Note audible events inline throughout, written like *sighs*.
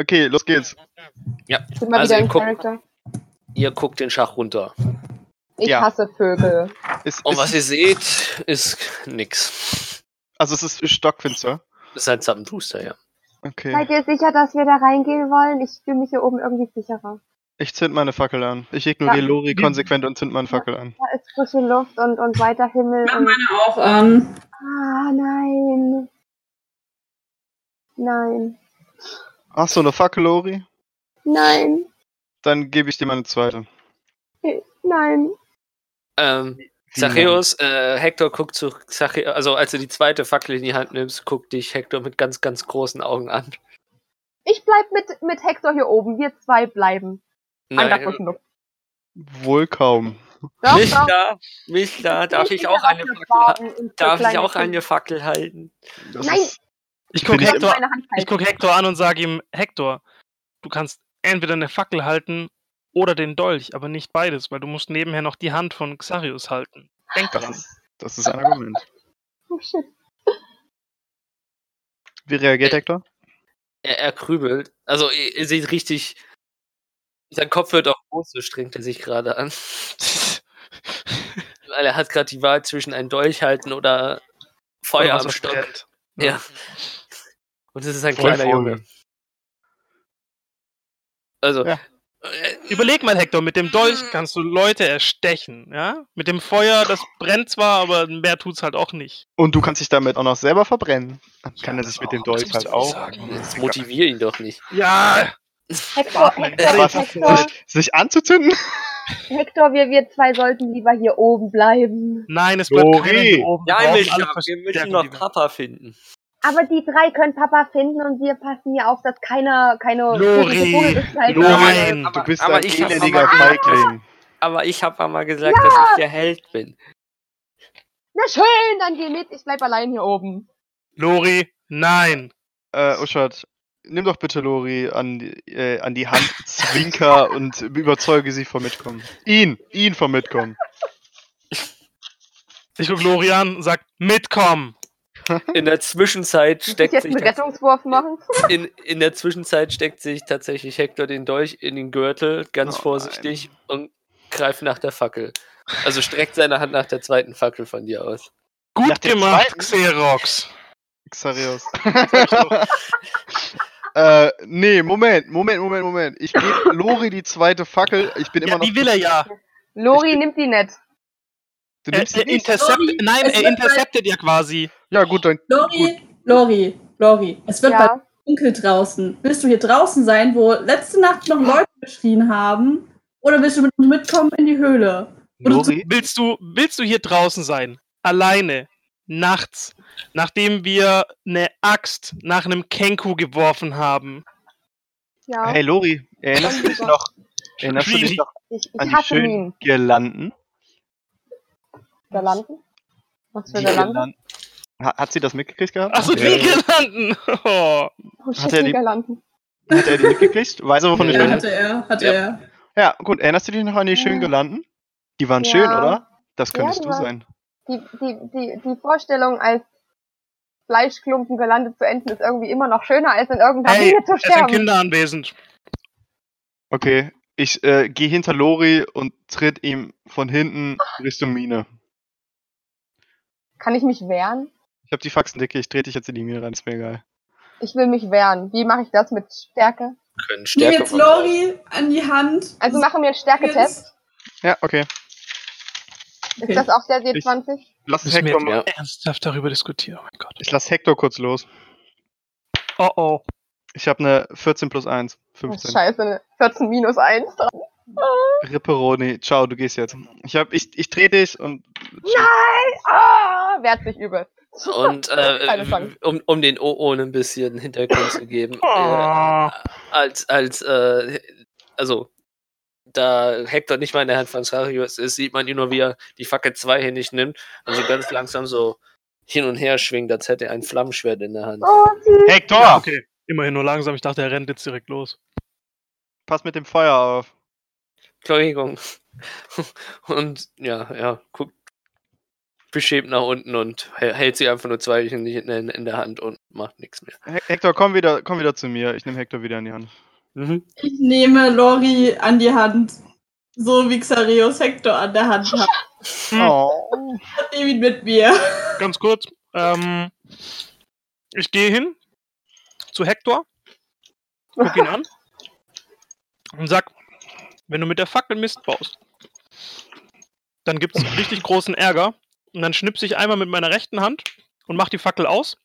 Okay, los geht's. Ja, Ich bin mal Also, wieder im Charakter. ihr guckt den Schach runter. Ich Ja. hasse Vögel. Ist, Und ist, was ihr seht, ist nix. also es ist stockfinster. Das ist ein Zappenduster, ja. Okay. Seid ihr sicher, dass wir da reingehen wollen? Ich fühle mich hier oben irgendwie sicherer. Ich zünd meine Fackel an. Ich ignoriere Ja. Lori konsequent und zünd meine Fackel an. Da ist frische Luft und, und weiter Himmel. Mach meine auch an. ah, nein. Nein. Hast du eine Fackel, Lori? Nein. Dann gebe ich dir meine zweite. Nein. Ähm, Zachäus, äh, Hector guckt zu Zachäus, also als du die zweite Fackel in die Hand nimmst, guckt dich Hector mit ganz, ganz großen Augen an. Ich bleib mit, mit Hector hier oben. Wir zwei bleiben. An der frischen Luft. Wohl kaum. Doch, Mich doch. da, mich da, darf ich bin auch eine Fackel Darf ich auch eine Fackel halten? Das Nein. Ich gucke Hector, ich guck Hector an und sage ihm, Hector, du kannst entweder eine Fackel halten oder den Dolch, aber nicht beides, weil du musst nebenher noch die Hand von Xarius halten. Denk das, dran. ist, das ist ein Argument. Oh, shit. Wie reagiert Hector? Er, er krübelt. Also, ihr, ihr seht richtig, sein Kopf wird auch groß, so strengt er sich gerade an. *laughs* Weil er hat gerade die Wahl zwischen ein Dolch halten oder Feuer Oder am Stock. brennt. Ja. Und es ist ein kleiner. Junge. Also, Ja. äh, Überleg mal, Hector, mit dem Dolch kannst du Leute erstechen, ja? Mit dem Feuer, das brennt zwar, aber mehr tut's halt auch nicht. Und du kannst dich damit auch noch selber verbrennen. Dann kann Ja, er sich mit dem Dolch halt auch. sagen. jetzt motivier ihn doch nicht. Ja! Hector, Hector, Hector, sich, sich anzuzünden? Hector, wir, wir zwei sollten lieber hier oben bleiben. Nein, es bleibt Lori. keiner hier oben. Brauchen wir, müssen noch Papa finden. Aber die drei können Papa finden und wir passen hier auf, dass keiner, keine Lori, Vogelgestalt Lori. Aber- Du bist aber ein ich hab elendiger aber- Feigling. Aber ich habe mal gesagt, dass ich der Held bin. Na schön, dann geh mit, ich bleib allein hier oben. Lori, nein. Äh, Uschat, nimm doch bitte Lori an, die- äh, an die Hand, zwinker *laughs* und überzeuge sie vom Mitkommen. Ihn, ihn vom Mitkommen. Ich guck Lori an und sag, mitkommen. In der Zwischenzeit Muss ich steckt jetzt sich einen Rettungswurf machen? in, in der Zwischenzeit steckt sich tatsächlich Hector den Dolch in den Gürtel, ganz Oh vorsichtig, und greift nach der Fackel. Also streckt seine Hand nach der zweiten Fackel von dir aus. Nach Gut der gemacht? Xerox. Xarios. *laughs* äh, nee, Moment, Moment, Moment, Moment. Ich gebe Lori die zweite Fackel. Ich bin immer Ja, noch. die will er ja. Lori nimmt die nicht. Du Er, nimmst sie er nicht? intercept, Lori, nein, er interceptet ja quasi. Ja, gut, dann. Gut. Lori, Lori, Lori. Es wird bald Ja. dunkel draußen. Willst du hier draußen sein, wo letzte Nacht noch Leute geschrien haben? Oder willst du mit uns mitkommen in die Höhle? Oder Lori, Willst du, willst du hier draußen sein? Alleine. Nachts. Nachdem wir eine Axt nach einem Kenku geworfen haben. Ja, hey Lori, erinnerst du dich noch? Erinnerst du dich noch ich, an die schönen ihn. Girlanden? Girlanden? Was für Die Girlanden? Girlanden. Ha- Hat sie das mitgekriegt gehabt? Achso, die Äh, Girlanden. Oh. *laughs* Oh shit, Hat er die Girlanden. Hat er die mitgekriegt? Weiß er, wovon ich Ja, spreche? hatte er, hatte Ja. er. Ja, gut. Erinnerst du dich noch an die schönen Ja. Girlanden? Die waren Ja. schön, oder? Das könntest die du sein. Die, die, die, die Vorstellung, als Fleischklumpen gelandet zu enden, ist irgendwie immer noch schöner, als in irgendeiner Hey, Mine zu es sind sterben. Kinder anwesend. Okay. Ich äh, gehe hinter Lori und tritt ihm von hinten Richtung Mine. Kann ich mich wehren? Ich habe die Faxen dicke, ich trete dich jetzt in die Mine rein, ist mir egal. Ich will mich wehren. Wie mache ich das mit Stärke? Können Nimm Stärke jetzt von Lori an die Hand. Also machen wir einen Stärketest. Ja, okay. Okay. Ist das auch der D20? Lass Müssen wir Hector jetzt mal. Ernsthaft darüber diskutieren. Oh mein Gott. Ich lass Hector kurz los. Oh oh. Ich habe eine 14 plus 1. Oh, 15. scheiße, eine 14 minus 1 dran. Ripperoni, ciao, du gehst jetzt. Ich hab, ich, ich dreh dich und. Nein! Ah, wehrt sich übel. *laughs* Und äh, um, um den OO ein bisschen Hintergrund zu geben, *laughs* äh, Oh. als, als, äh, also, da Hector nicht mal in der Hand von Sarius ist, sieht man ihn nur, wie er die Fackel zweihändig nimmt und so ganz langsam so hin und her schwingt, als hätte er ein Flammenschwert in der Hand. Oh. Hector! Ja, okay. Immerhin nur langsam. Ich dachte, er rennt jetzt direkt los. Pass mit dem Feuer auf. Entschuldigung. *laughs* Und ja, ja, guckt. Beschämt nach unten und hält sie einfach nur zwei in, in, in der Hand und macht nichts mehr. He- Hector, komm wieder, komm wieder zu mir. Ich nehme Hector wieder in die Hand. Mhm. Ich nehme Lori an die Hand. So wie Xarios Hector an der Hand hat. *laughs* Oh. Nimm ihn mit mir. Ganz kurz. Ähm, ich gehe hin zu Hector, guck ihn an und sag, wenn du mit der Fackel Mist baust, dann gibt es *laughs* richtig großen Ärger. Und dann schnipse ich einmal mit meiner rechten Hand und mach die Fackel aus.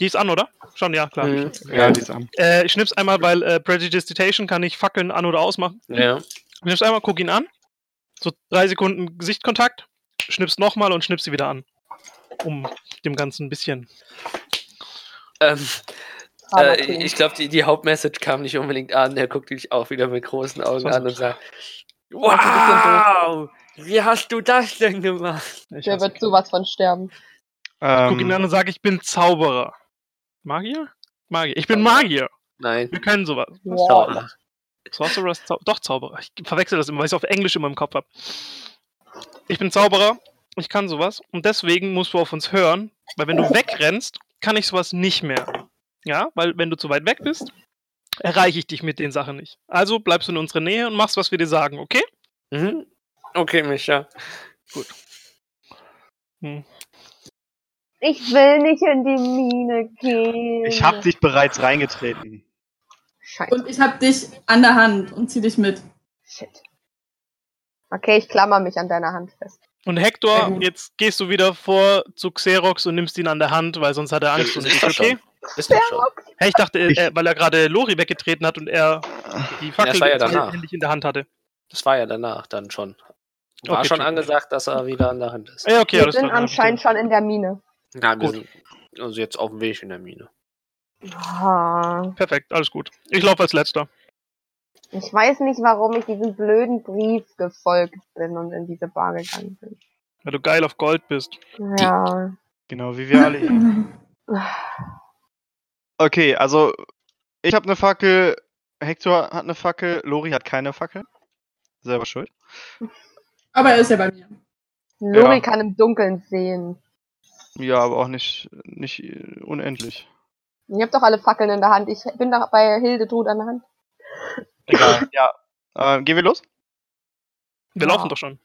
Die ist an, oder? Schon, ja, klar. Mhm. Ja, die ist an. Äh, ich schnips einmal, weil äh, Prestidigitation kann ich Fackeln an- oder ausmachen. Ja. Ich schnips einmal, guck ihn an. So drei Sekunden Gesichtkontakt. Schnips nochmal und schnips sie wieder an. Um dem Ganzen ein bisschen. Ähm, Aber äh, ich glaube, die, die Hauptmessage kam nicht unbedingt an. Er guckt dich auch wieder mit großen Augen an und sagt: Wow! Wie hast du das denn gemacht? Ich Der wird sowas von sterben. guck ihn Ähm, an und sage, ich bin Zauberer. Magier? Magier. Ich bin Magier. Nein. Wir können sowas. Wow. Zauberer. Sorcerer ist Zau doch Zauberer. Ich verwechsel das immer, weil ich es auf Englisch immer im Kopf habe. Ich bin Zauberer. Ich kann sowas. Und deswegen musst du auf uns hören, weil wenn du wegrennst, kann ich sowas nicht mehr. Ja, weil wenn du zu weit weg bist, erreiche ich dich mit den Sachen nicht. Also bleibst du in unserer Nähe und machst, was wir dir sagen, okay? Mhm. Okay, Micha. Hm. Ich will nicht in die Mine gehen. ich hab dich bereits reingetreten. Scheiße. Und ich hab dich an der Hand und zieh dich mit. Shit. Okay, ich klammer mich an deiner Hand fest. Und Hector, gut. jetzt gehst du wieder vor zu Xerox und nimmst ihn an der Hand, weil sonst hat er Angst. Und Ist okay? schon. Ist doch schon. Hey, ich dachte, Ich- äh, weil er gerade Lori weggetreten hat und er die Fackel ja endlich in der Hand hatte. Das war ja danach dann schon. War Okay, schon tschüss. angesagt, dass er wieder an der Hand ist. Ja, okay, Wir sind anscheinend schon in der Mine. Ja, wir Gut. sind also jetzt auf dem Weg in der Mine. Ah, Perfekt, alles gut. Ich laufe als letzter. Ich weiß nicht, warum ich diesem blöden Brief gefolgt bin und in diese Bar gegangen bin. Weil du geil auf Gold bist. Ja. Genau, wie wir alle hier. *laughs* Okay, also ich habe eine Fackel, Hector hat eine Fackel, Lori hat keine Fackel. Selber schuld. Aber er ist ja bei mir. Lori Ja. kann im Dunkeln sehen. Ja, aber auch nicht, nicht äh, unendlich. Ihr habt doch alle Fackeln in der Hand. Ich bin doch bei Hilde tot an der Hand. Egal, ja. Äh, gehen wir los? Wir Ja. laufen doch schon.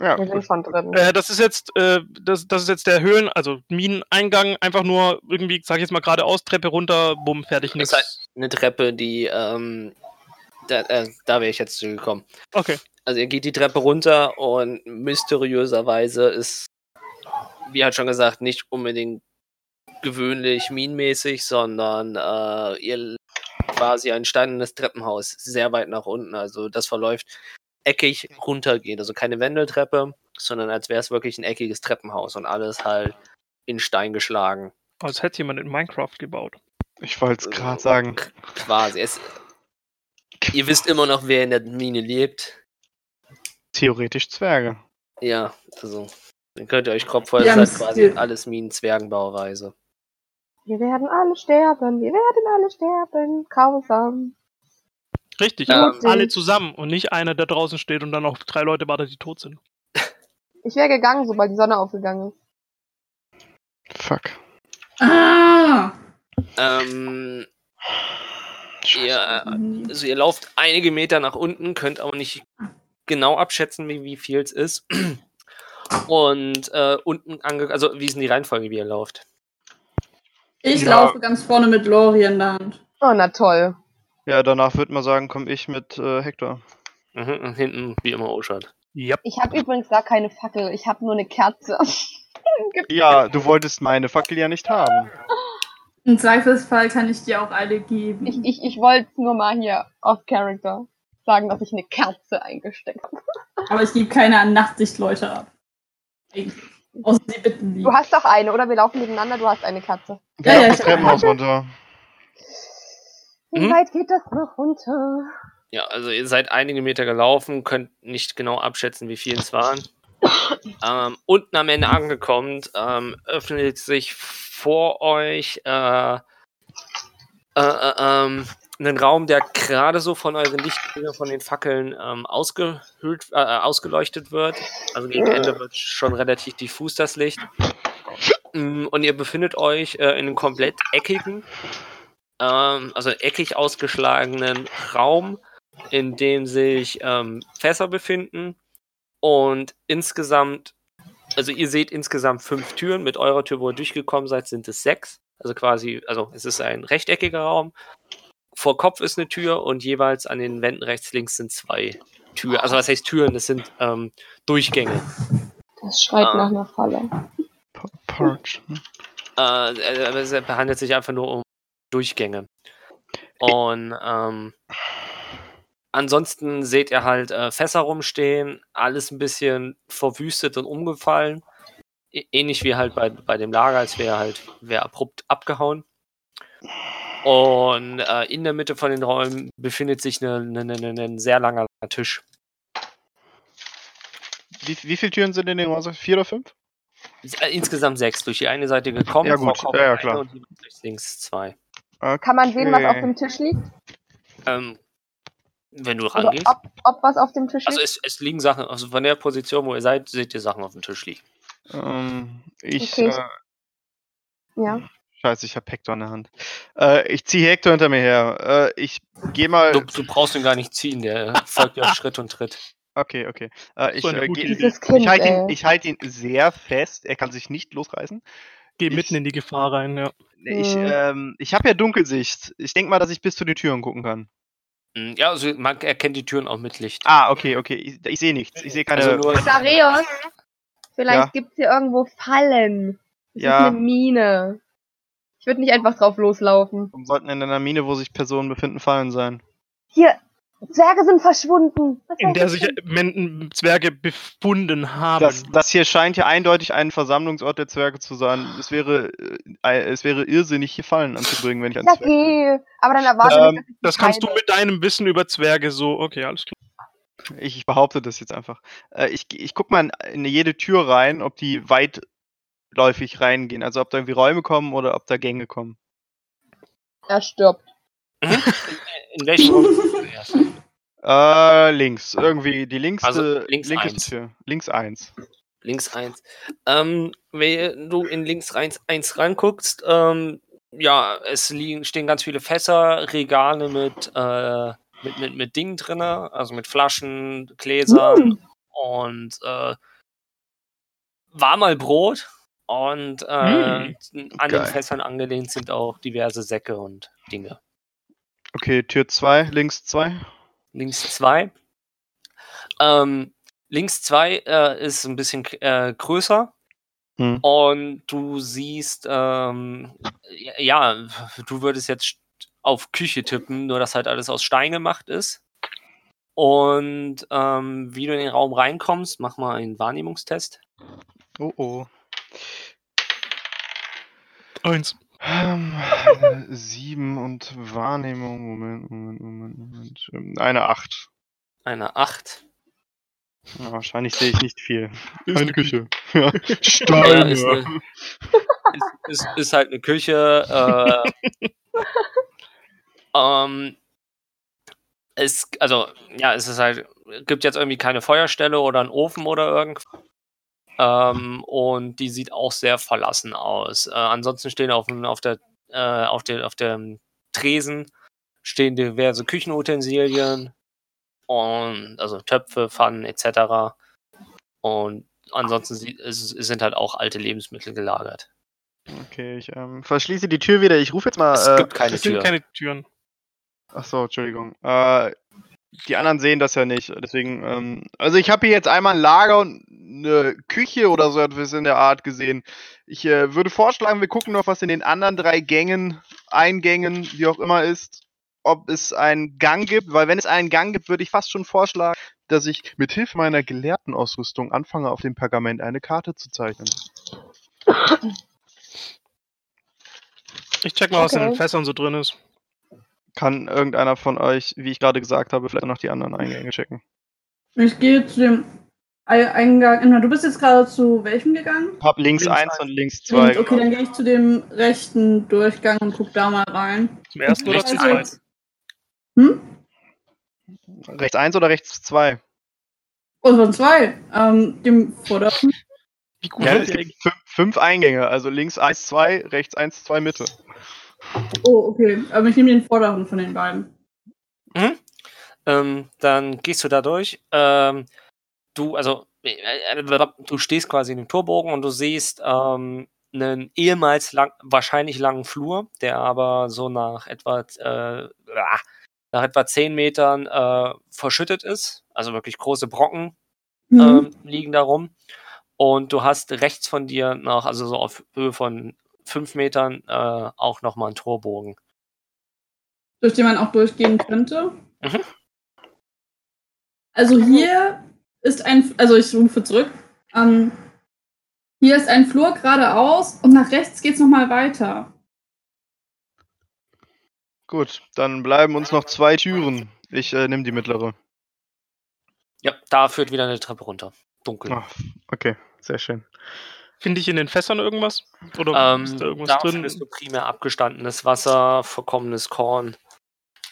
Ja, Wir sind schon drin. Äh, das ist jetzt, äh, das, das ist jetzt der Höhlen, also Mineneingang, einfach nur irgendwie, sag ich jetzt mal geradeaus, Treppe runter, bumm, fertig, nix. Das heißt- Eine Treppe, die, ähm, da, äh, da wäre ich jetzt zu gekommen. Okay. Also ihr geht die Treppe runter und mysteriöserweise ist, wie halt schon gesagt, nicht unbedingt gewöhnlich minenmäßig, sondern äh, ihr quasi ein steinernes Treppenhaus, sehr weit nach unten. Also das verläuft eckig runtergehend. Also keine Wendeltreppe, sondern als wäre es wirklich ein eckiges Treppenhaus und alles halt in Stein geschlagen. Als hätte jemand in Minecraft gebaut. Ich wollte es gerade sagen. Quasi. Es, ihr wisst immer noch, wer in der Mine lebt. Theoretisch Zwerge. Ja, also. Dann könnt ihr euch Kopf voll sein, quasi alles Minen-Zwergenbauweise. Wir werden alle sterben. Wir werden alle sterben. Grausam. Richtig, Ja. aber alle zusammen und nicht einer, der draußen steht und dann noch drei Leute wartet, die tot sind. *laughs* Ich wäre gegangen, sobald die Sonne aufgegangen ist. Fuck. Ah! Ähm, ihr, also ihr lauft einige Meter nach unten, könnt aber nicht genau abschätzen, wie, wie viel es ist. Und äh, unten ange... Also, wie ist denn die Reihenfolge, wie ihr lauft? Ich Ja. laufe ganz vorne mit Lori in der Hand. Oh, na toll. Ja, danach würde man sagen, komme ich mit äh, Hector. Mhm, hinten, wie immer, Oshad. Yep. Ich habe übrigens gar keine Fackel. Ich habe nur eine Kerze. *laughs* Ja, du wolltest meine Fackel ja nicht haben. Im Zweifelsfall kann ich dir auch eine geben. Ich, ich, ich wollte nur mal hier off Character sagen, dass ich eine Kerze eingesteckt habe. Aber ich gebe keine an Nachtsichtleute ab. Außer sie bitten die. Du hast doch eine, oder? Wir laufen miteinander, du hast eine Kerze. Geh Ja, auf ja, das ich- Treppenhaus runter. Wie Mhm. weit geht das noch runter? Ja, also ihr seid einige Meter gelaufen, könnt nicht genau abschätzen, wie viel es waren. ähm, unten am Ende angekommen, ähm, öffnet sich vor euch äh, äh, äh, ähm, einen Raum, der gerade so von euren Lichtbildern, von den Fackeln ähm, ausgehöhlt, äh, ausgeleuchtet wird. Also gegen Ende wird schon relativ diffus das Licht. Mm, Und ihr befindet euch äh, in einem komplett eckigen, ähm, also eckig ausgeschlagenen Raum, in dem sich ähm, Fässer befinden und insgesamt, also ihr seht insgesamt fünf Türen. Mit eurer Tür, wo ihr durchgekommen seid, sind es sechs. Also quasi, also es ist ein rechteckiger Raum. Vor Kopf ist eine Tür und jeweils an den Wänden rechts, links sind zwei Türen. Also was heißt Türen? Das sind ähm, Durchgänge. Das schreit Ah. nach einer Falle. Pa- Parch. Äh, äh, es handelt sich einfach nur um Durchgänge. Und ähm, ansonsten seht ihr halt äh, Fässer rumstehen, alles ein bisschen verwüstet und umgefallen. Ä- Ähnlich wie halt bei, bei dem Lager, als wäre halt wäre abrupt abgehauen. Und äh, in der Mitte von den Räumen befindet sich ein ne, ne, ne, ein sehr langer Tisch. Wie, wie viele Türen sind in den Häusern? Vier oder fünf? Äh, Insgesamt sechs. Durch die eine Seite gekommen, Ja, gut. Ja, ja, klar. und rechts, links zwei. Kann man sehen, was auf Okay. dem Tisch liegt? Ähm, wenn du Oder rangehst. ob, ob was auf dem Tisch Also liegt? es, es liegen Sachen, also von der Position, wo ihr seid, seht ihr Sachen auf dem Tisch liegen. Ähm, ich, Okay, äh, ja. Scheiße, ich hab Hector in der Hand. Äh, ich ziehe Hector hinter mir her. Äh, ich gehe mal. Du, du brauchst ihn gar nicht ziehen, der *laughs* folgt auf Schritt und Tritt. Okay, okay. Äh, ich So äh, ich halte ihn, ich halt ihn sehr fest. Er kann sich nicht losreißen. Geh Ich- mitten in die Gefahr rein, ja. Ich, Mhm. ähm, ich habe ja Dunkelsicht. Ich denke mal, dass ich bis zu den Türen gucken kann. Mm, Ja, also man erkennt die Türen auch mit Licht. Ah, okay, okay. Ich, ich sehe nichts. Ich sehe keine. Also nur, vielleicht Ja. gibt's hier irgendwo Fallen. Das Ja. ist eine Mine. Ich würde nicht einfach drauf loslaufen. Warum sollten in einer Mine, wo sich Personen befinden, Fallen sein? Hier, Zwerge sind verschwunden. Was In der sich denn? Men Zwerge befunden haben. Das, das hier scheint ja eindeutig ein Versammlungsort der Zwerge zu sein. Es wäre, äh, es wäre irrsinnig, hier Fallen anzubringen, wenn ich an Zwerge. geh. Aber dann erwarte Ähm, dass ich das kannst du mit deinem Wissen über Zwerge so. Okay, alles klar. Ich, ich behaupte das jetzt einfach. Äh, ich ich guck mal in, in jede Tür rein, ob die weitläufig reingehen. Also ob da irgendwie Räume kommen oder ob da Gänge kommen. Er stirbt. in welchem Raum? Äh, links. Irgendwie die linkste, Also links linkeste eins. Tür. Links eins. Links eins. Ähm, wenn du in links eins, eins reinguckst, ähm, ja, es liegen, stehen ganz viele Fässer, Regale mit, äh, mit, mit, mit Dingen drin, also mit Flaschen, Gläsern und äh, war mal Brot. Und äh, an den geil. Fässern angelehnt sind auch diverse Säcke und Dinge. Okay, Tür zwei, links zwei. Links zwei. Ähm, links zwei äh, ist ein bisschen äh, größer. Hm. Und du siehst, ähm, ja, ja, du würdest jetzt auf Küche tippen, nur dass halt alles aus Stein gemacht ist. Und ähm, wie du in den Raum reinkommst, mach mal einen Wahrnehmungstest. Oh oh. Eins. Ähm, sieben und Wahrnehmung. Moment, Moment, Moment, Moment. Ähm, Eine acht. Eine 8. Ja, wahrscheinlich sehe ich nicht viel. Ist Eine Küche. *laughs* Ja. Ja, ist, eine, ist, ist, ist halt eine Küche. Äh, *laughs* ähm, es, also, ja, es ist halt, gibt jetzt irgendwie keine Feuerstelle oder einen Ofen oder irgendwas. Ähm, und die sieht auch sehr verlassen aus. Äh, ansonsten stehen auf, dem- auf der, äh, auf der, auf dem Tresen stehen diverse Küchenutensilien und also Töpfe, Pfannen etc. Und ansonsten sie- es, es sind halt auch alte Lebensmittel gelagert. Okay, ich ähm, verschließe die Tür wieder. Ich rufe jetzt mal. Es Äh, gibt keine sind Tür. keine Türen. ach so, Entschuldigung. Äh, die anderen sehen das ja nicht. Deswegen, ähm, also ich habe hier jetzt einmal ein Lager und eine Küche oder so etwas in der Art gesehen. Ich äh, würde vorschlagen, wir gucken noch, was in den anderen drei Gängen, Eingängen, wie auch immer ist, ob es einen Gang gibt, weil wenn es einen Gang gibt, würde ich fast schon vorschlagen, dass ich mit Hilfe meiner Gelehrtenausrüstung anfange, auf dem Pergament eine Karte zu zeichnen. Ich check mal, was in den Okay. Fässern so drin ist. Kann irgendeiner von euch, wie ich gerade gesagt habe, vielleicht noch die anderen Eingänge checken? Ich gehe zu dem Ei- Eingang. Du bist jetzt gerade zu welchem gegangen? Hab links, Links eins eins. und links zwei. Links, okay, dann gehe ich zu dem rechten Durchgang und guck da mal rein. Zum ersten oder Rechts zum eins. zweiten? Hm? Rechts 1 oder rechts 2? Oh, von zwei. Ähm, dem vorderen. Wie gut Ja, es gibt fünf, fünf Eingänge, also links 1, 2, rechts 1, 2, Mitte. Oh, okay. Aber ich nehme den vorderen von den beiden. Mhm. Ähm, dann gehst du da durch. Ähm, du, also, äh, du stehst quasi in dem Torbogen und du siehst ähm, einen ehemals lang, wahrscheinlich langen Flur, der aber so nach etwa, äh, ah, nach etwa 10 Metern äh, verschüttet ist. Also wirklich große Brocken Mhm. ähm, liegen da rum. Und du hast rechts von dir noch, also so auf Höhe von 5 Metern, äh, auch nochmal einen Torbogen. durch den man auch durchgehen könnte. Mhm. Also hier ist ein, also ich rufe zurück. Ähm, hier ist ein Flur geradeaus und nach rechts geht's noch mal weiter. Gut, dann bleiben uns noch zwei Türen. Ich äh, nehme die mittlere. Ja, da führt wieder eine Treppe runter. Dunkel. Ah, okay, sehr schön. Finde ich in den Fässern irgendwas? Oder Ähm, ist da irgendwas da drin? findest du primär abgestandenes Wasser, verkommenes Korn.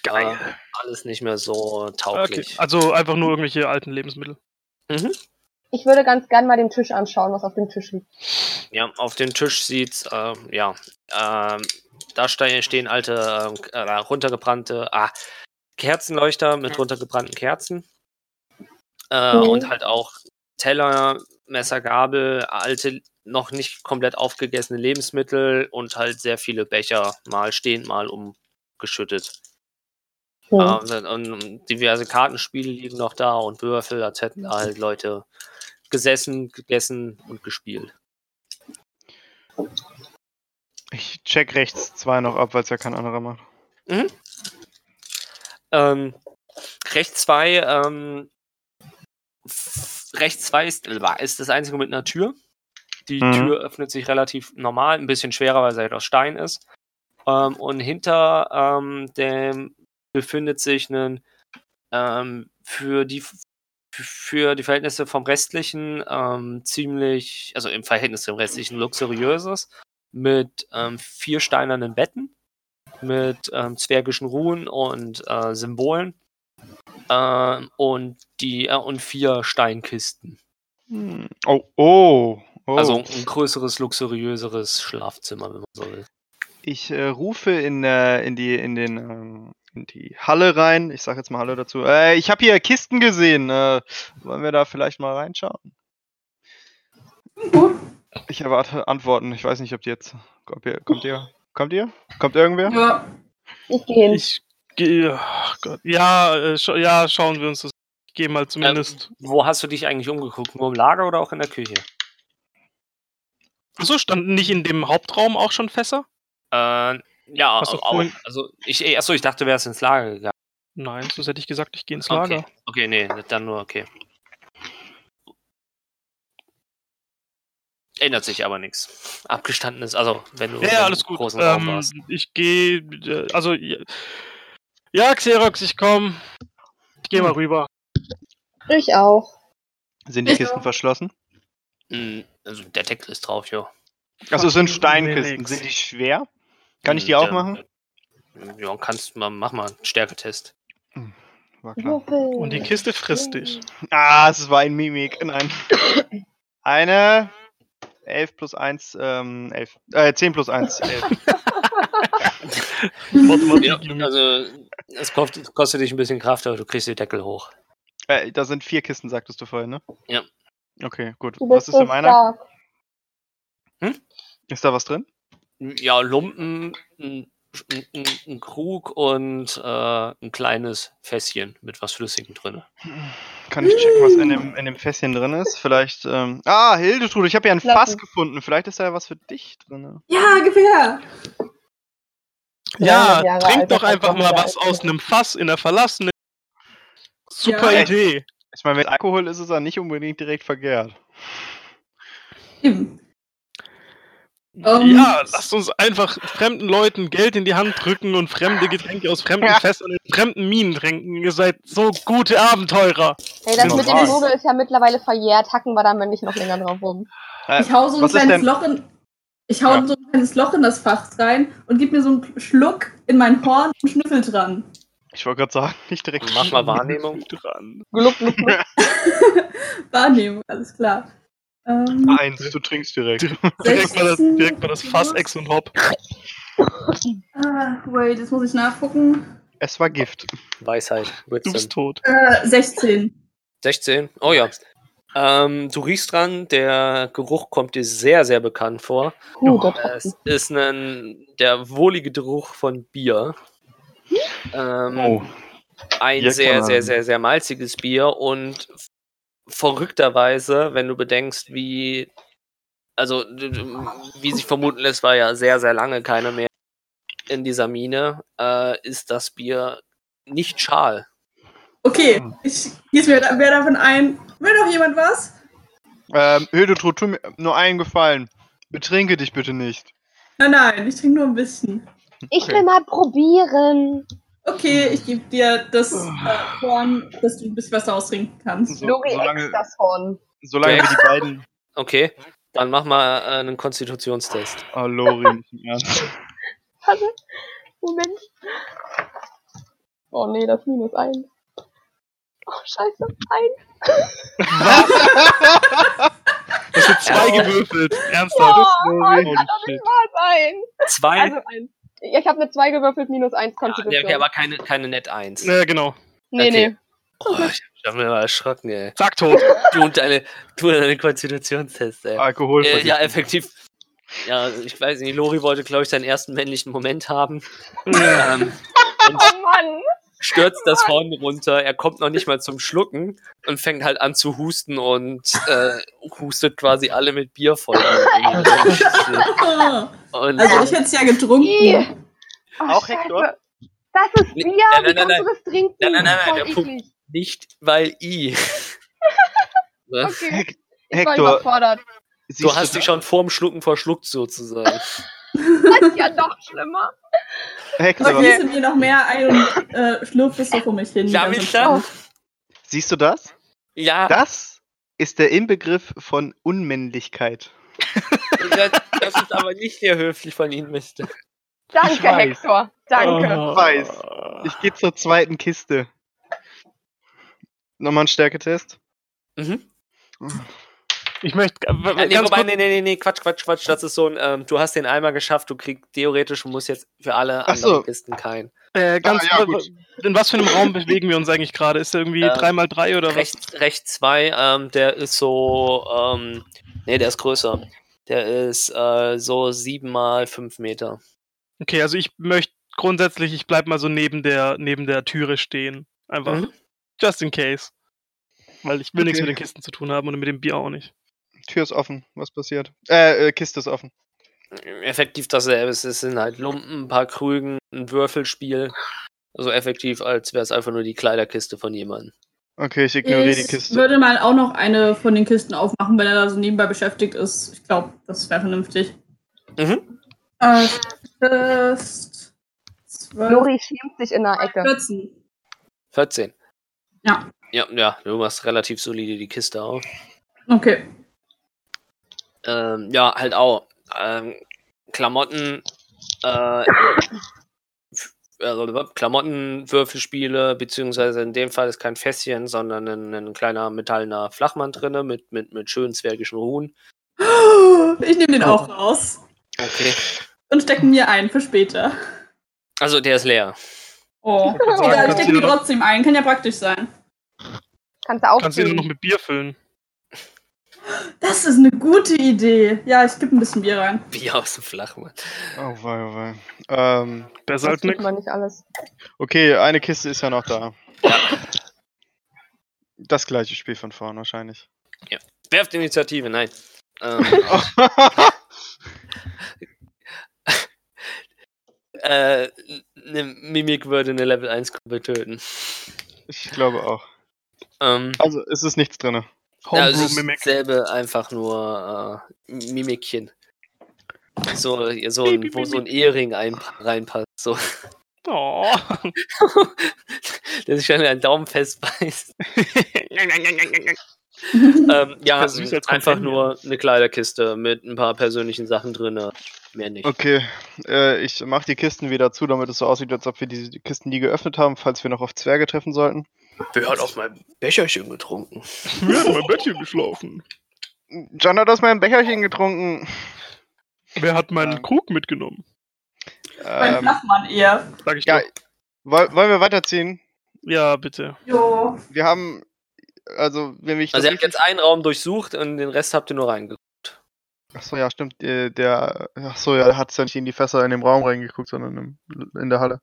Geil. Äh, alles nicht mehr so Okay, tauglich. also einfach nur irgendwelche alten Lebensmittel. Mhm. Ich würde ganz gern mal den Tisch anschauen, was auf dem Tisch liegt. Ja, auf dem Tisch sieht's, ähm, ja, ähm, da ste stehen alte, ähm, äh, runtergebrannte, ah, Kerzenleuchter mit runtergebrannten Kerzen. Äh, Mhm. Und halt auch Teller, Messer, Gabel, alte, noch nicht komplett aufgegessene Lebensmittel und halt sehr viele Becher, mal stehend, mal umgeschüttet. Hm. Ähm, und diverse Kartenspiele liegen noch da und Würfel, als hätten da halt Leute gesessen, gegessen und gespielt. Ich check rechts 2 noch ab, weil es ja kein anderer macht. Ähm, rechts 2, ähm, rechts 2 ist, ist das einzige mit einer Tür. Die Mhm. Tür öffnet sich relativ normal, ein bisschen schwerer, weil sie halt aus Stein ist. Ähm, und hinter ähm, dem befindet sich ein ähm, für die für die Verhältnisse vom restlichen ähm, ziemlich, also im Verhältnis zum restlichen luxuriöses, mit ähm, vier steinernen Betten, mit zwergischen Ruhen und äh, Symbolen und die äh, und vier Steinkisten. Hm. Oh, oh, oh. Also ein größeres, luxuriöseres Schlafzimmer, wenn man so will. ich äh, rufe in, äh, in die in den ähm, in die Halle rein. Ich sage jetzt mal Halle dazu. Äh, ich habe hier Kisten gesehen. Äh, wollen wir da vielleicht mal reinschauen? Gut. Ich erwarte Antworten. Ich weiß nicht, ob die jetzt. Ob ihr, kommt ihr? Kommt ihr? Kommt irgendwer? Ja. Ich gehe hin. Ich gehe. Gott. Ja, äh, scha ja, schauen wir uns das. Ich gehe mal zumindest. Wo hast du dich eigentlich umgeguckt? Nur im Lager oder auch in der Küche? Achso, standen nicht in dem Hauptraum auch schon Fässer? Äh, ja, auch. vorhin- Also ich, achso, ich dachte, du wärst ins Lager gegangen. Nein, sonst hätte ich gesagt, ich gehe ins Lager. Okay, okay, nee, dann nur okay. Ändert sich aber nichts. Abgestanden ist, also wenn du Ja, alles gut. großen Raum Ähm, warst. ich gehe. äh, Also. Ja, Xerox, ich komm. Ich gehe mal Hm. rüber. Ich auch. Sind die Ich Kisten auch. verschlossen? Mm, Also der Deckel ist drauf, ja. Also es sind Steinkisten. Sind die schwer? Kann ich die auch der- machen? Ja, kannst mal, mach mal einen Stärketest. War klar. Und die Kiste frisst dich. Ah, es war ein Mimik. Nein. *coughs* Eine 11 plus 1, ähm, 11. Äh, 10 plus 1, 11. Mathematik, Ja, also es kostet, kostet dich ein bisschen Kraft, aber du kriegst den Deckel hoch. äh, da sind vier Kisten, sagtest du vorhin, ne? Ja. Okay, gut. Du Was ist so in meiner? stark. Ist da was drin? Ja, Lumpen, ein, ein, ein Krug und äh, ein kleines Fässchen mit was Flüssigem drin. Kann ich checken, was in dem, in dem Fässchen drin ist? Vielleicht. Ähm, ah, Hildetrud, ich habe ja ein Lassen. Fass gefunden. Vielleicht ist da ja was für dich drin. Ja, gefähr. Ja, 300 Jahre trink doch einfach mal was aus einem Fass in der verlassenen. Super Ja. Idee. Ich meine, mit Alkohol ist es ja nicht unbedingt direkt verkehrt. Eben. Ähm, ja, lasst uns einfach fremden Leuten Geld in die Hand drücken und fremde Getränke aus fremden Ja. Fässern in fremden Minen trinken. Ihr seid so gute Abenteurer. Hey, das mit dem. Vogel ist ja mittlerweile verjährt. Hacken wir da mal nicht noch länger drauf rum. Äh, Ich hau so ein kleines Loch in. Ich hau Ja. so ein kleines Loch in das Fach rein und gib mir so einen Schluck in mein Horn und Schnüffel dran. Ich wollte gerade sagen, nicht direkt. Mach mal Wahrnehmung. Dran. Gluck, gluck, gluck. Wahrnehmung, alles klar. Ähm, Eins, du trinkst direkt. Direkt mal das, 16. direkt mal das Fass, Ex und Hop. Ah, wait, jetzt muss ich nachgucken. Es war Gift. Weisheit. Du bist Wisdom. tot. Äh, 16. 16. Oh ja. Ähm, du riechst dran, der Geruch kommt dir sehr, sehr bekannt vor. Huh, der Es ist ein, der wohlige Geruch von Bier. Ähm, Oh. ein Bier sehr, sehr, sehr, sehr malziges Bier und verrückterweise, wenn du bedenkst, wie, also, wie sich vermuten lässt, war ja sehr, sehr lange keiner mehr in dieser Mine, äh, ist das Bier nicht schal. Okay, ich gieß mir da, wer davon ein. Will noch jemand was? Ähm, Hildetrud, tu mir nur einen Gefallen. Betrinke dich bitte nicht. Nein, nein, ich trinke nur ein bisschen. Ich Okay. will mal probieren. Okay, ich gebe dir das äh, Horn, dass du ein bisschen was daraus trinken kannst. So, Lori solange ex das Horn. solange wir Okay. die beiden. Okay, dann mach mal äh, einen Konstitutionstest. Oh, Lori, nicht im Ernst. Warte. Moment. Oh nee, das Minus 1. Oh, scheiße. Ein. *laughs* Das sind zwei gewürfelt. Oh, Ernsthaft. das Holy kann doch nicht wahr sein. Zwei, Also ein. Ich habe eine 2 gewürfelt, minus 1 ja, Konstitution. okay, aber keine, keine Net 1. Ja, genau. nee, okay. nee. Oh, ich hab mich mal erschrocken, ey. Zack, tot. *laughs* Du und deine, du und deine Konstitutionstests, ey. Alkohol. Äh, ja, effektiv. Ja, ich weiß nicht, Lori wollte, glaube ich, seinen ersten männlichen Moment haben. *laughs* Ja. Ähm, und *laughs* Oh Mann. Stürzt das *laughs* Horn runter. Er kommt noch nicht mal zum Schlucken und fängt halt an zu husten und äh, hustet quasi alle mit Bier voll. Und *laughs* *laughs* Also ich hätte es ja getrunken. Oh, Auch. Hector? Das ist Bier. nein, nein, kannst nein. du das trinken? Nein, nein, nein, nein, der Punkt- nicht, weil I. Okay. Ich war Hector, überfordert. siehst Du hast dich schon vorm Schlucken verschluckt, sozusagen. Das ist ja noch schlimmer. Hector, Ich gieße mir noch mehr ein und äh, schlürfe es so vor mich hin. Ja, Ganz mich entspannt. siehst du das? Ja, Das ist der Inbegriff von Unmännlichkeit. das, das ist aber nicht sehr höflich von Ihnen, Mister. Danke. Hector. Danke. Oh. weiß. Ich gehe zur zweiten Kiste. Nochmal ein Stärketest. Mhm. Ich möchte äh, nee, wobei, nee, nee, nee, nee, Quatsch, Quatsch, Quatsch. Das ist so ein, ähm, du hast den einmal geschafft, du kriegst theoretisch, du musst jetzt für alle Ach so. anderen Kisten keinen. äh, ganz Ah, ja, in was für einem Raum bewegen wir uns eigentlich gerade? Ist der irgendwie Ähm, 3x3 oder was? Rechts, rechts zwei, ähm, der ist so, ähm, nee, der ist größer. Der ist äh, so sieben mal fünf Meter. Okay, also ich möchte grundsätzlich, ich bleib mal so neben der, neben der Türe stehen. Einfach. Mhm. Just in case. Weil ich will nichts Okay. mit den Kisten zu tun haben und mit dem Bier auch nicht. Tür ist offen. Was passiert? Äh, äh Kiste ist offen. Effektiv dasselbe. Es sind halt Lumpen, ein paar Krügen, ein Würfelspiel. Also effektiv, als wäre es einfach nur die Kleiderkiste von jemandem. Okay, ich ignoriere die Ich Kiste. würde mal auch noch eine von den Kisten aufmachen, wenn er da so nebenbei beschäftigt ist. Ich glaube, das wäre vernünftig. Mhm. Äh, Fist, 12, Lori schämt sich in der Ecke. 14. 14. Ja. Ja, ja, du machst relativ solide die Kiste auf. Okay. Ähm, ja, halt auch. Ähm, Klamotten, äh, also Klamottenwürfelspiele, beziehungsweise in dem Fall ist kein Fässchen, sondern ein, ein kleiner metallener Flachmann drinne mit, mit, mit schönen zwergischen Ruhen. Ich nehme den auch raus Okay. und stecke mir ein für später. Also der ist leer. Oh. Egal, ich stecke mir noch- trotzdem ein. Kann ja praktisch sein. Kannst du Kannst du ihn nur noch mit Bier füllen. Das ist eine gute Idee. Ja, ich gebe ein bisschen Bier rein. Wie aus dem Flachmann. Oh wei, oh wei. Ähm, als tut nix. man nicht alles. okay, eine Kiste ist ja noch da. Ja. Das gleiche Spiel von vorn wahrscheinlich. Werft Initiative, nein. Ähm, *laughs* äh, eine Mimik würde eine Level 1 Gruppe töten. ich glaube auch. Ähm, Also, es ist nichts drin. Ja, es Homebrew ist Mimic. dasselbe, einfach nur äh, Mimikchen. So, so ein, wo so ein Ehering ein, reinpasst. So. Oh. *laughs* Der sich an einen Daumen festbeißt. *laughs* Ähm, ja, Ja, einfach nur eine Kleiderkiste mit ein paar persönlichen Sachen drin. Mehr nicht. Okay, äh, ich mach die Kisten wieder zu, damit es so aussieht, als ob wir diese Kisten nie geöffnet haben, falls wir noch auf Zwerge treffen sollten. Wer hat auf mein Becherchen getrunken? Wir haben mein Bettchen geschlafen. John hat aus meinem Becherchen getrunken. Wer hat meinen Ja. Krug mitgenommen? Mein Ähm, Flachmann eher. Sag ich ja, woll- wollen wir weiterziehen? Ja, bitte. Jo. Wir haben, also, wenn ich Also ihr habt jetzt einen Raum durchsucht und den Rest habt ihr nur reingeguckt. Achso, ja, stimmt. äh, Der, achso, ja, der hat ja nicht in die Fässer in dem Raum reingeguckt, sondern im, in der Halle.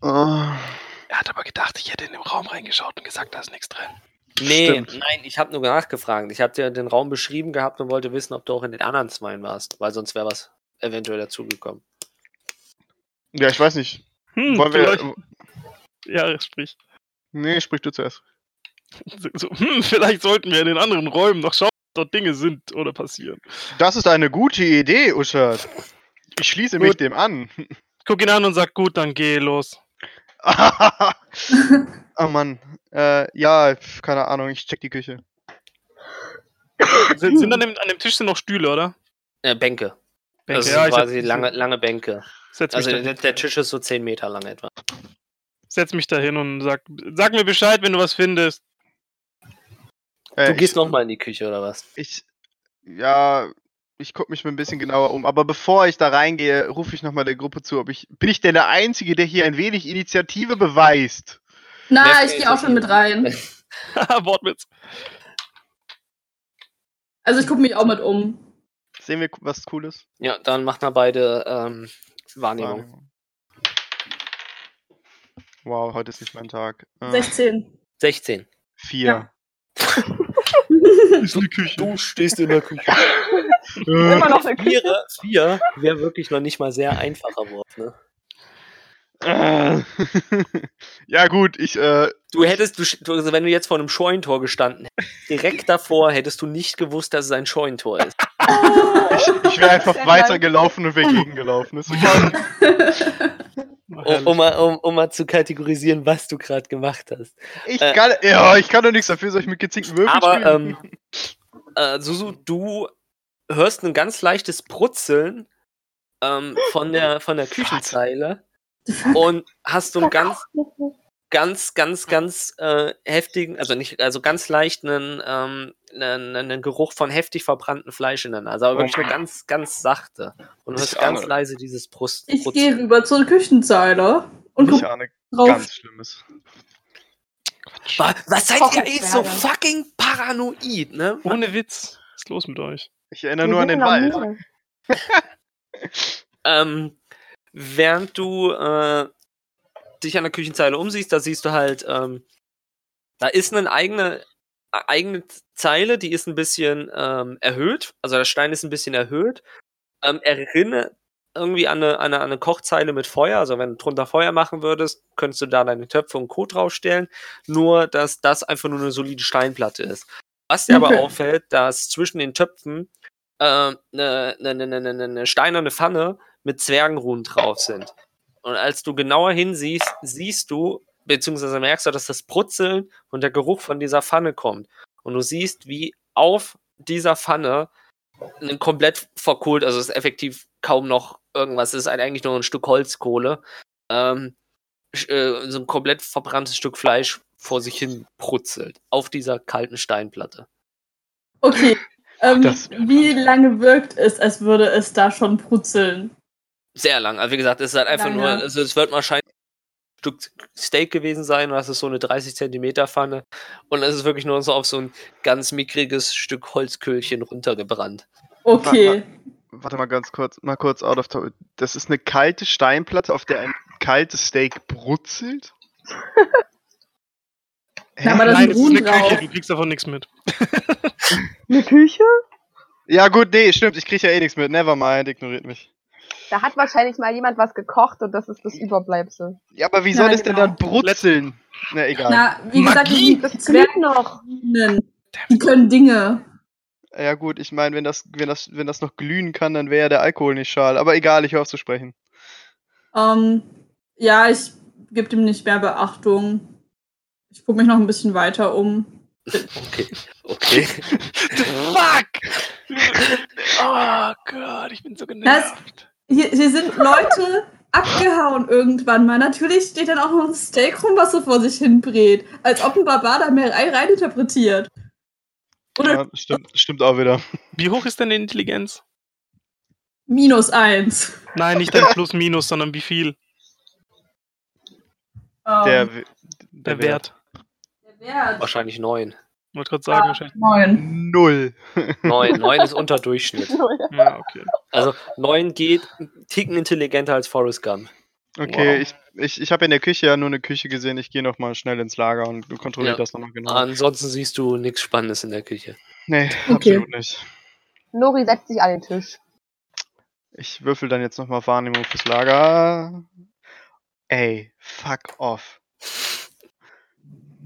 Oh, Er hat aber gedacht, ich hätte in den Raum reingeschaut und gesagt, da ist nichts drin. Nee, Stimmt. nein, ich habe nur nachgefragt. Ich habe dir den Raum beschrieben gehabt und wollte wissen, ob du auch in den anderen zwei warst, weil sonst wäre was eventuell dazugekommen. ja, ich weiß nicht. Hm, Wollen wir, vielleicht. Ja, sprich. nee, sprich du zuerst. So, so, hm, vielleicht sollten wir in den anderen Räumen noch schauen, ob dort Dinge sind oder passieren. Das ist eine gute Idee, Uschat. Ich schließe mich Gut. dem an. Guck ihn an und sag, gut, dann geh los. *laughs* *laughs* oh Mann. Äh, ja, keine Ahnung, ich check die Küche. Sind, sind an, dem, an dem Tisch sind noch Stühle, oder? Äh, Bänke. Bänke, Das ja, sind quasi lange, lange Bänke. Setz mich, Also da, der, der Tisch ist so 10 Meter lang etwa. setz mich da hin und sag, sag mir Bescheid, wenn du was findest. Äh, Du gehst nochmal in die Küche oder was? Ich, ja, ich guck mich mal ein bisschen genauer um. Aber bevor ich da reingehe, rufe ich nochmal der Gruppe zu, ob ich, bin ich denn der Einzige, der hier ein wenig Initiative beweist? Na, ich gehe auch schon mit rein. *laughs* Wortwitz. Also ich gucke mich auch mit um. Sehen wir was Cooles? Ja, dann macht mal beide ähm, Wahrnehmung. Wow, heute ist nicht mein Tag. Äh, 16. 16. Vier. *laughs* *laughs* Ist eine Küche. Du stehst in der Küche. Immer noch eine Küche. Vier, vier wäre wirklich noch nicht mal sehr einfacher Wurf, ne? Äh. *laughs* ja gut, ich, äh, Du hättest, du, also wenn du jetzt vor einem Scheunentor gestanden hättest, direkt davor hättest du nicht gewusst, dass es ein Scheunentor ist. ich, ich wäre einfach weitergelaufen und wäre gegengelaufen. Ist okay. Um, um, mal, um, um mal zu kategorisieren, was du gerade gemacht hast. Ich Äh. kann, ja, ich kann doch nichts dafür, soll ich mit gezinkten Würfeln Aber, spielen? ähm, äh, Susu, du hörst ein ganz leichtes Brutzeln ähm, *gasps* von, der, von der Küchenzeile *laughs* und hast so einen ganz, ganz, ganz, ganz äh, heftigen, also nicht, also ganz leicht einen, ähm, einen, einen Geruch von heftig verbranntem Fleisch in der Nase, aber Oh wirklich nur Mann. ganz, ganz sachte. Und du Ich hörst ganz ahne. leise dieses Brust. Ich gehe rüber zur Küchenzeile und ich gucke ahne drauf. ganz Schlimmes. Wa- Was seid ihr eh so fucking paranoid, ne? Ohne Witz. Was ist los mit euch? Ich erinnere nur an den Wald. *laughs* Ähm, während du äh, dich an der Küchenzeile umsiehst, da siehst du halt, ähm, da ist eine eigene, äh, eigene Zeile, die ist ein bisschen ähm, erhöht. Also der Stein ist ein bisschen erhöht. Ähm, erinnere irgendwie an eine, an, eine, an eine Kochzeile mit Feuer. Also wenn du drunter Feuer machen würdest, könntest du da deine Töpfe und Co. draufstellen. Nur, dass das einfach nur eine solide Steinplatte ist. Was dir aber Okay. auffällt, dass zwischen den Töpfen eine ne, ne, ne, ne, ne, ne steinerne Pfanne mit Zwergenruhen drauf sind. Und als du genauer hinsiehst, siehst du, beziehungsweise merkst du, dass das Brutzeln und der Geruch von dieser Pfanne kommt. Und du siehst, wie auf dieser Pfanne ein komplett verkohlt, also es ist effektiv kaum noch irgendwas, es ist eigentlich nur ein Stück Holzkohle, ähm, äh, so ein komplett verbranntes Stück Fleisch vor sich hin brutzelt. Auf dieser kalten Steinplatte. Okay. Ähm, wie lange wirkt es, als würde es da schon brutzeln? Sehr lang. Also wie gesagt, es ist halt einfach Lange. nur, also es wird wahrscheinlich ein Stück Steak gewesen sein, das ist so eine 30 Zentimeter Pfanne und es ist wirklich nur so auf so ein ganz mickriges Stück Holzköhlchen runtergebrannt. Okay. Warte mal ganz kurz, mal kurz out of topic. Das ist eine kalte Steinplatte, auf der ein kaltes Steak brutzelt? *laughs* Ja, aber da Nein, ist eine Küche, drauf. du kriegst davon nichts mit. *laughs* Eine Küche? Ja gut, nee, stimmt, ich krieg ja eh nichts mit. Nevermind, ignoriert mich. Da hat wahrscheinlich mal jemand was gekocht und das ist das Überbleibsel. Ja, aber wie soll es denn genau. dann brutzeln? Na, egal. Na, wie gesagt, Magie! Das klingt noch. die können Dinge. Ja gut, ich meine, wenn das, wenn das, wenn das noch glühen kann, dann wäre ja der Alkohol nicht schal. Aber egal, ich höre auf zu sprechen. Ähm, ja, ich gebe dem nicht mehr Beachtung. Ich gucke mich noch ein bisschen weiter um. Okay. Okay. Fuck! Oh Gott, ich bin so genervt. Hier, hier sind Leute abgehauen irgendwann mal. Natürlich steht dann auch noch ein Steak rum, was so vor sich hin brät. Als ob ein Barbar da mehr rein interpretiert. Oder Ja, stimmt, stimmt auch wieder. Wie hoch ist denn die Intelligenz? minus eins. Nein, nicht dein Plus Minus, sondern wie viel? Der, Ähm, W- Der Wert. der Wert. Wahrscheinlich neun. Wollte gerade sagen, Ah, wahrscheinlich. neun. Null. Neun. *laughs* Neun ist unter Durchschnitt. Ja, okay. Also neun geht einen Ticken intelligenter als Forrest Gump. Okay, Wow. ich, ich, ich habe in der Küche ja nur eine Küche gesehen. Ich gehe noch mal schnell ins Lager und kontrolliere Ja. das nochmal genau. Ansonsten siehst du nichts Spannendes in der Küche. Nee, Okay. absolut nicht. Nori setzt sich an den Tisch. Ich würfel dann jetzt nochmal Wahrnehmung fürs Lager. Ey, fuck off.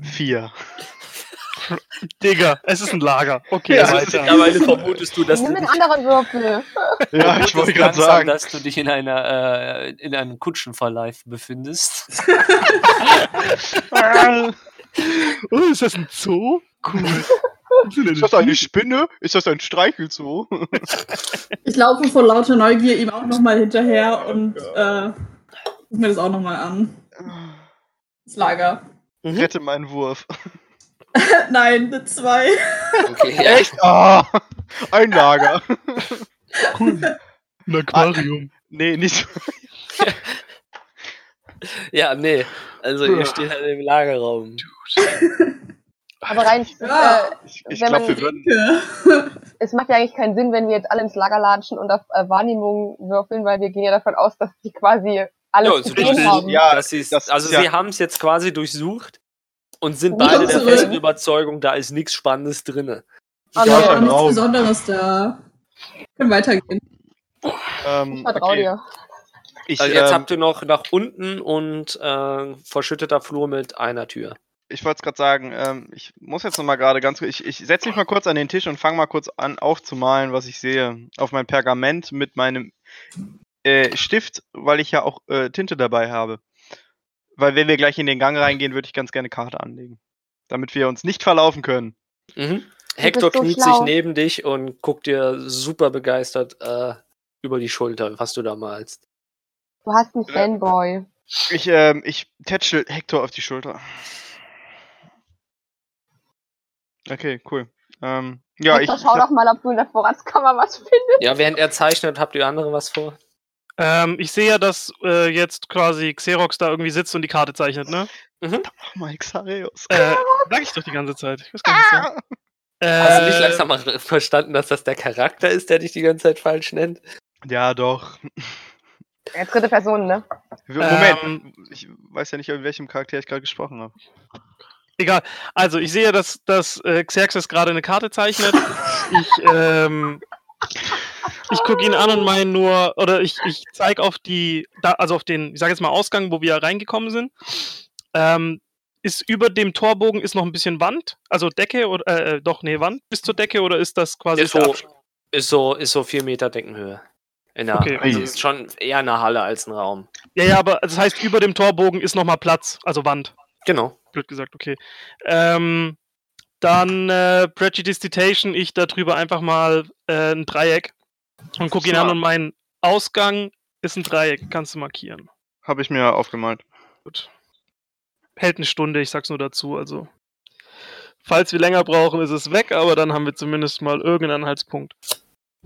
Vier. *laughs* Digga, es ist ein Lager. Okay, Ja, weiter. Mittlerweile vermutest du, dass Nimm du dich, anderen Würfel. *laughs* Ja, ich wollte gerade sagen. dass du dich in einer äh, in einem Kutschenverleih befindest. *laughs* Oh, ist das ein Zoo? Cool. Ist das eine Spinne? Ist das ein Streichelzoo? Ich laufe vor lauter Neugier ihm auch nochmal hinterher und äh, guck mir das auch nochmal an. Das Lager. Mhm. Rette meinen Wurf. *laughs* *laughs* Nein, eine zwei. Okay, ja. Echt? Ah, ein Lager. Cool. *laughs* Ein Aquarium. Nee, nicht. ja, nee. Also ihr steht halt im Lagerraum. Aber rein, Ja. äh, Ich, ich Wenn man- wir würden. Es macht ja eigentlich keinen Sinn, wenn wir jetzt alle ins Lager latschen und auf äh, Wahrnehmung würfeln, weil wir gehen ja davon aus, dass die quasi alles Ja, also gesehen das- haben. Ja, das ist also ja- sie haben es jetzt quasi durchsucht und sind Wieder beide der festen Überzeugung, da ist nichts Spannendes drinne. Also, Ja, Ja, schon nichts. Besonderes da. Können weitergehen. Ähm, ich vertraue okay. dir. Ich, Also jetzt ähm, habt ihr noch nach unten und äh, verschütteter Flur mit einer Tür. ich wollte es gerade sagen, ähm, ich muss jetzt noch mal gerade ganz kurz, ich, ich setze mich mal kurz an den Tisch und fange mal kurz an aufzumalen, was ich sehe. Auf mein Pergament mit meinem äh, Stift, weil ich ja auch äh, Tinte dabei habe. Weil wenn wir gleich in den Gang reingehen, würde ich ganz gerne Karte anlegen. Damit wir uns nicht verlaufen können. Mhm. Hector so kniet schlau. sich neben dich und guckt dir super begeistert äh, über die Schulter, was du da malst. Du hast einen Fanboy. Ich, ähm, ich tätschel Hector auf die Schulter. Okay, cool. Ähm, ja, ich. Hector, schau doch mal, ob du in der Vorratskammer was findest. Ja, während er zeichnet, habt ihr andere was vor? Ähm, ich sehe ja, dass äh, jetzt quasi Xerox da irgendwie sitzt und die Karte zeichnet, ne? Mach mal Xareus. Äh, sag ich doch die ganze Zeit. Ich weiß gar nicht, Ah! Hast du nicht Äh, langsam mal verstanden, dass das der Charakter ist, der dich die ganze Zeit falsch nennt? Ja, doch. Ja, dritte Person, ne? Moment, Ähm, ich weiß ja nicht, über welchem Charakter ich gerade gesprochen habe. Egal. Also, ich sehe, dass, dass äh, Xerxes gerade eine Karte zeichnet. Ich, ähm, ich gucke ihn an und meine nur, oder ich, ich zeige auf die, da, also auf den, ich sage jetzt mal Ausgang, wo wir reingekommen sind. Ähm, ist über dem Torbogen ist noch ein bisschen Wand, also Decke oder äh, doch, nee, Wand bis zur Decke oder ist das quasi Ist so, ist so, ist so vier Meter Deckenhöhe. In der, Okay. also ist schon eher eine Halle als ein Raum. Ja, ja, aber das heißt, über dem Torbogen ist nochmal Platz, also Wand. Genau. blöd gesagt, okay. Ähm, dann äh, Prestidigitation, ich da drüber einfach mal äh, ein Dreieck und gucke ihn an und mein Ausgang ist ein Dreieck, kannst du markieren. Habe ich mir aufgemalt. Gut. Hält eine Stunde, ich sag's nur dazu, also. Falls wir länger brauchen, ist es weg, aber dann haben wir zumindest mal irgendeinen Anhaltspunkt.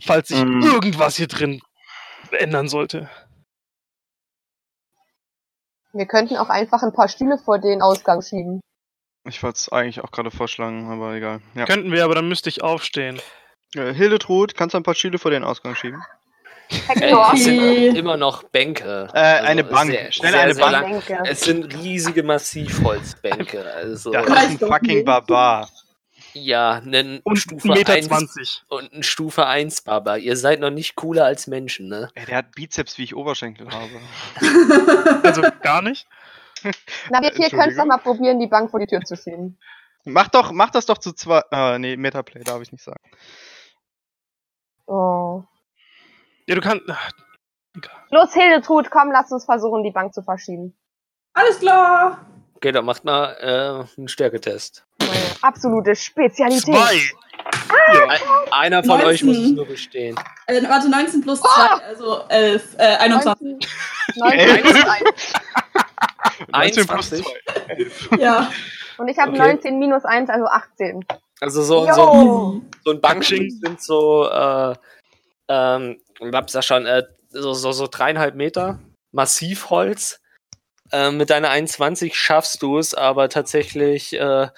Falls sich Mm. irgendwas hier drin ändern sollte. Wir könnten auch einfach ein paar Stühle vor den Ausgang schieben. Ich wollte es eigentlich auch gerade vorschlagen, aber egal. Ja. Könnten wir, aber dann müsste ich aufstehen. Äh, Hildetrud, kannst du ein paar Stühle vor den Ausgang schieben? Hector, Es sind Okay. immer noch Bänke. Äh, eine Bank. Sehr, Schnell sehr, eine sehr Bank. lang. Es sind riesige Massivholzbänke. Also, Das ist ein fucking. Barbar. ja, einen Und Stufe 1,20 Meter. 1 20. und ein Stufe 1 Baba. Ihr seid noch nicht cooler als Menschen, ne? Ey, der hat Bizeps, wie ich Oberschenkel habe. *laughs* Also gar nicht. *laughs* Na, wir vier können es doch mal probieren, die Bank vor die Tür zu schieben. Mach doch, mach das doch zu zwei. Äh, nee, Metaplay darf ich nicht sagen. Oh. Ja, du kannst. ach, egal. Los, Hildetrud, komm, lass uns versuchen, die Bank zu verschieben. Alles klar. Okay, dann macht mal äh, einen Stärketest. Meine absolute Spezialität. Zwei. Ein, einer von euch muss es 19. nur bestehen. Äh, warte, 19 plus Oh! 2, also 11, äh, 21. 19, 19 plus 1. 19 plus 21. 2. Ja. Und ich habe Okay. 19 minus 1, also 18. Also so, so, so ein Batsching. *laughs* sind so, äh, ähm, ich hab's ja schon, äh, so, so, so dreieinhalb Meter Massivholz. Äh, mit deiner 21 schaffst du es, aber tatsächlich, äh,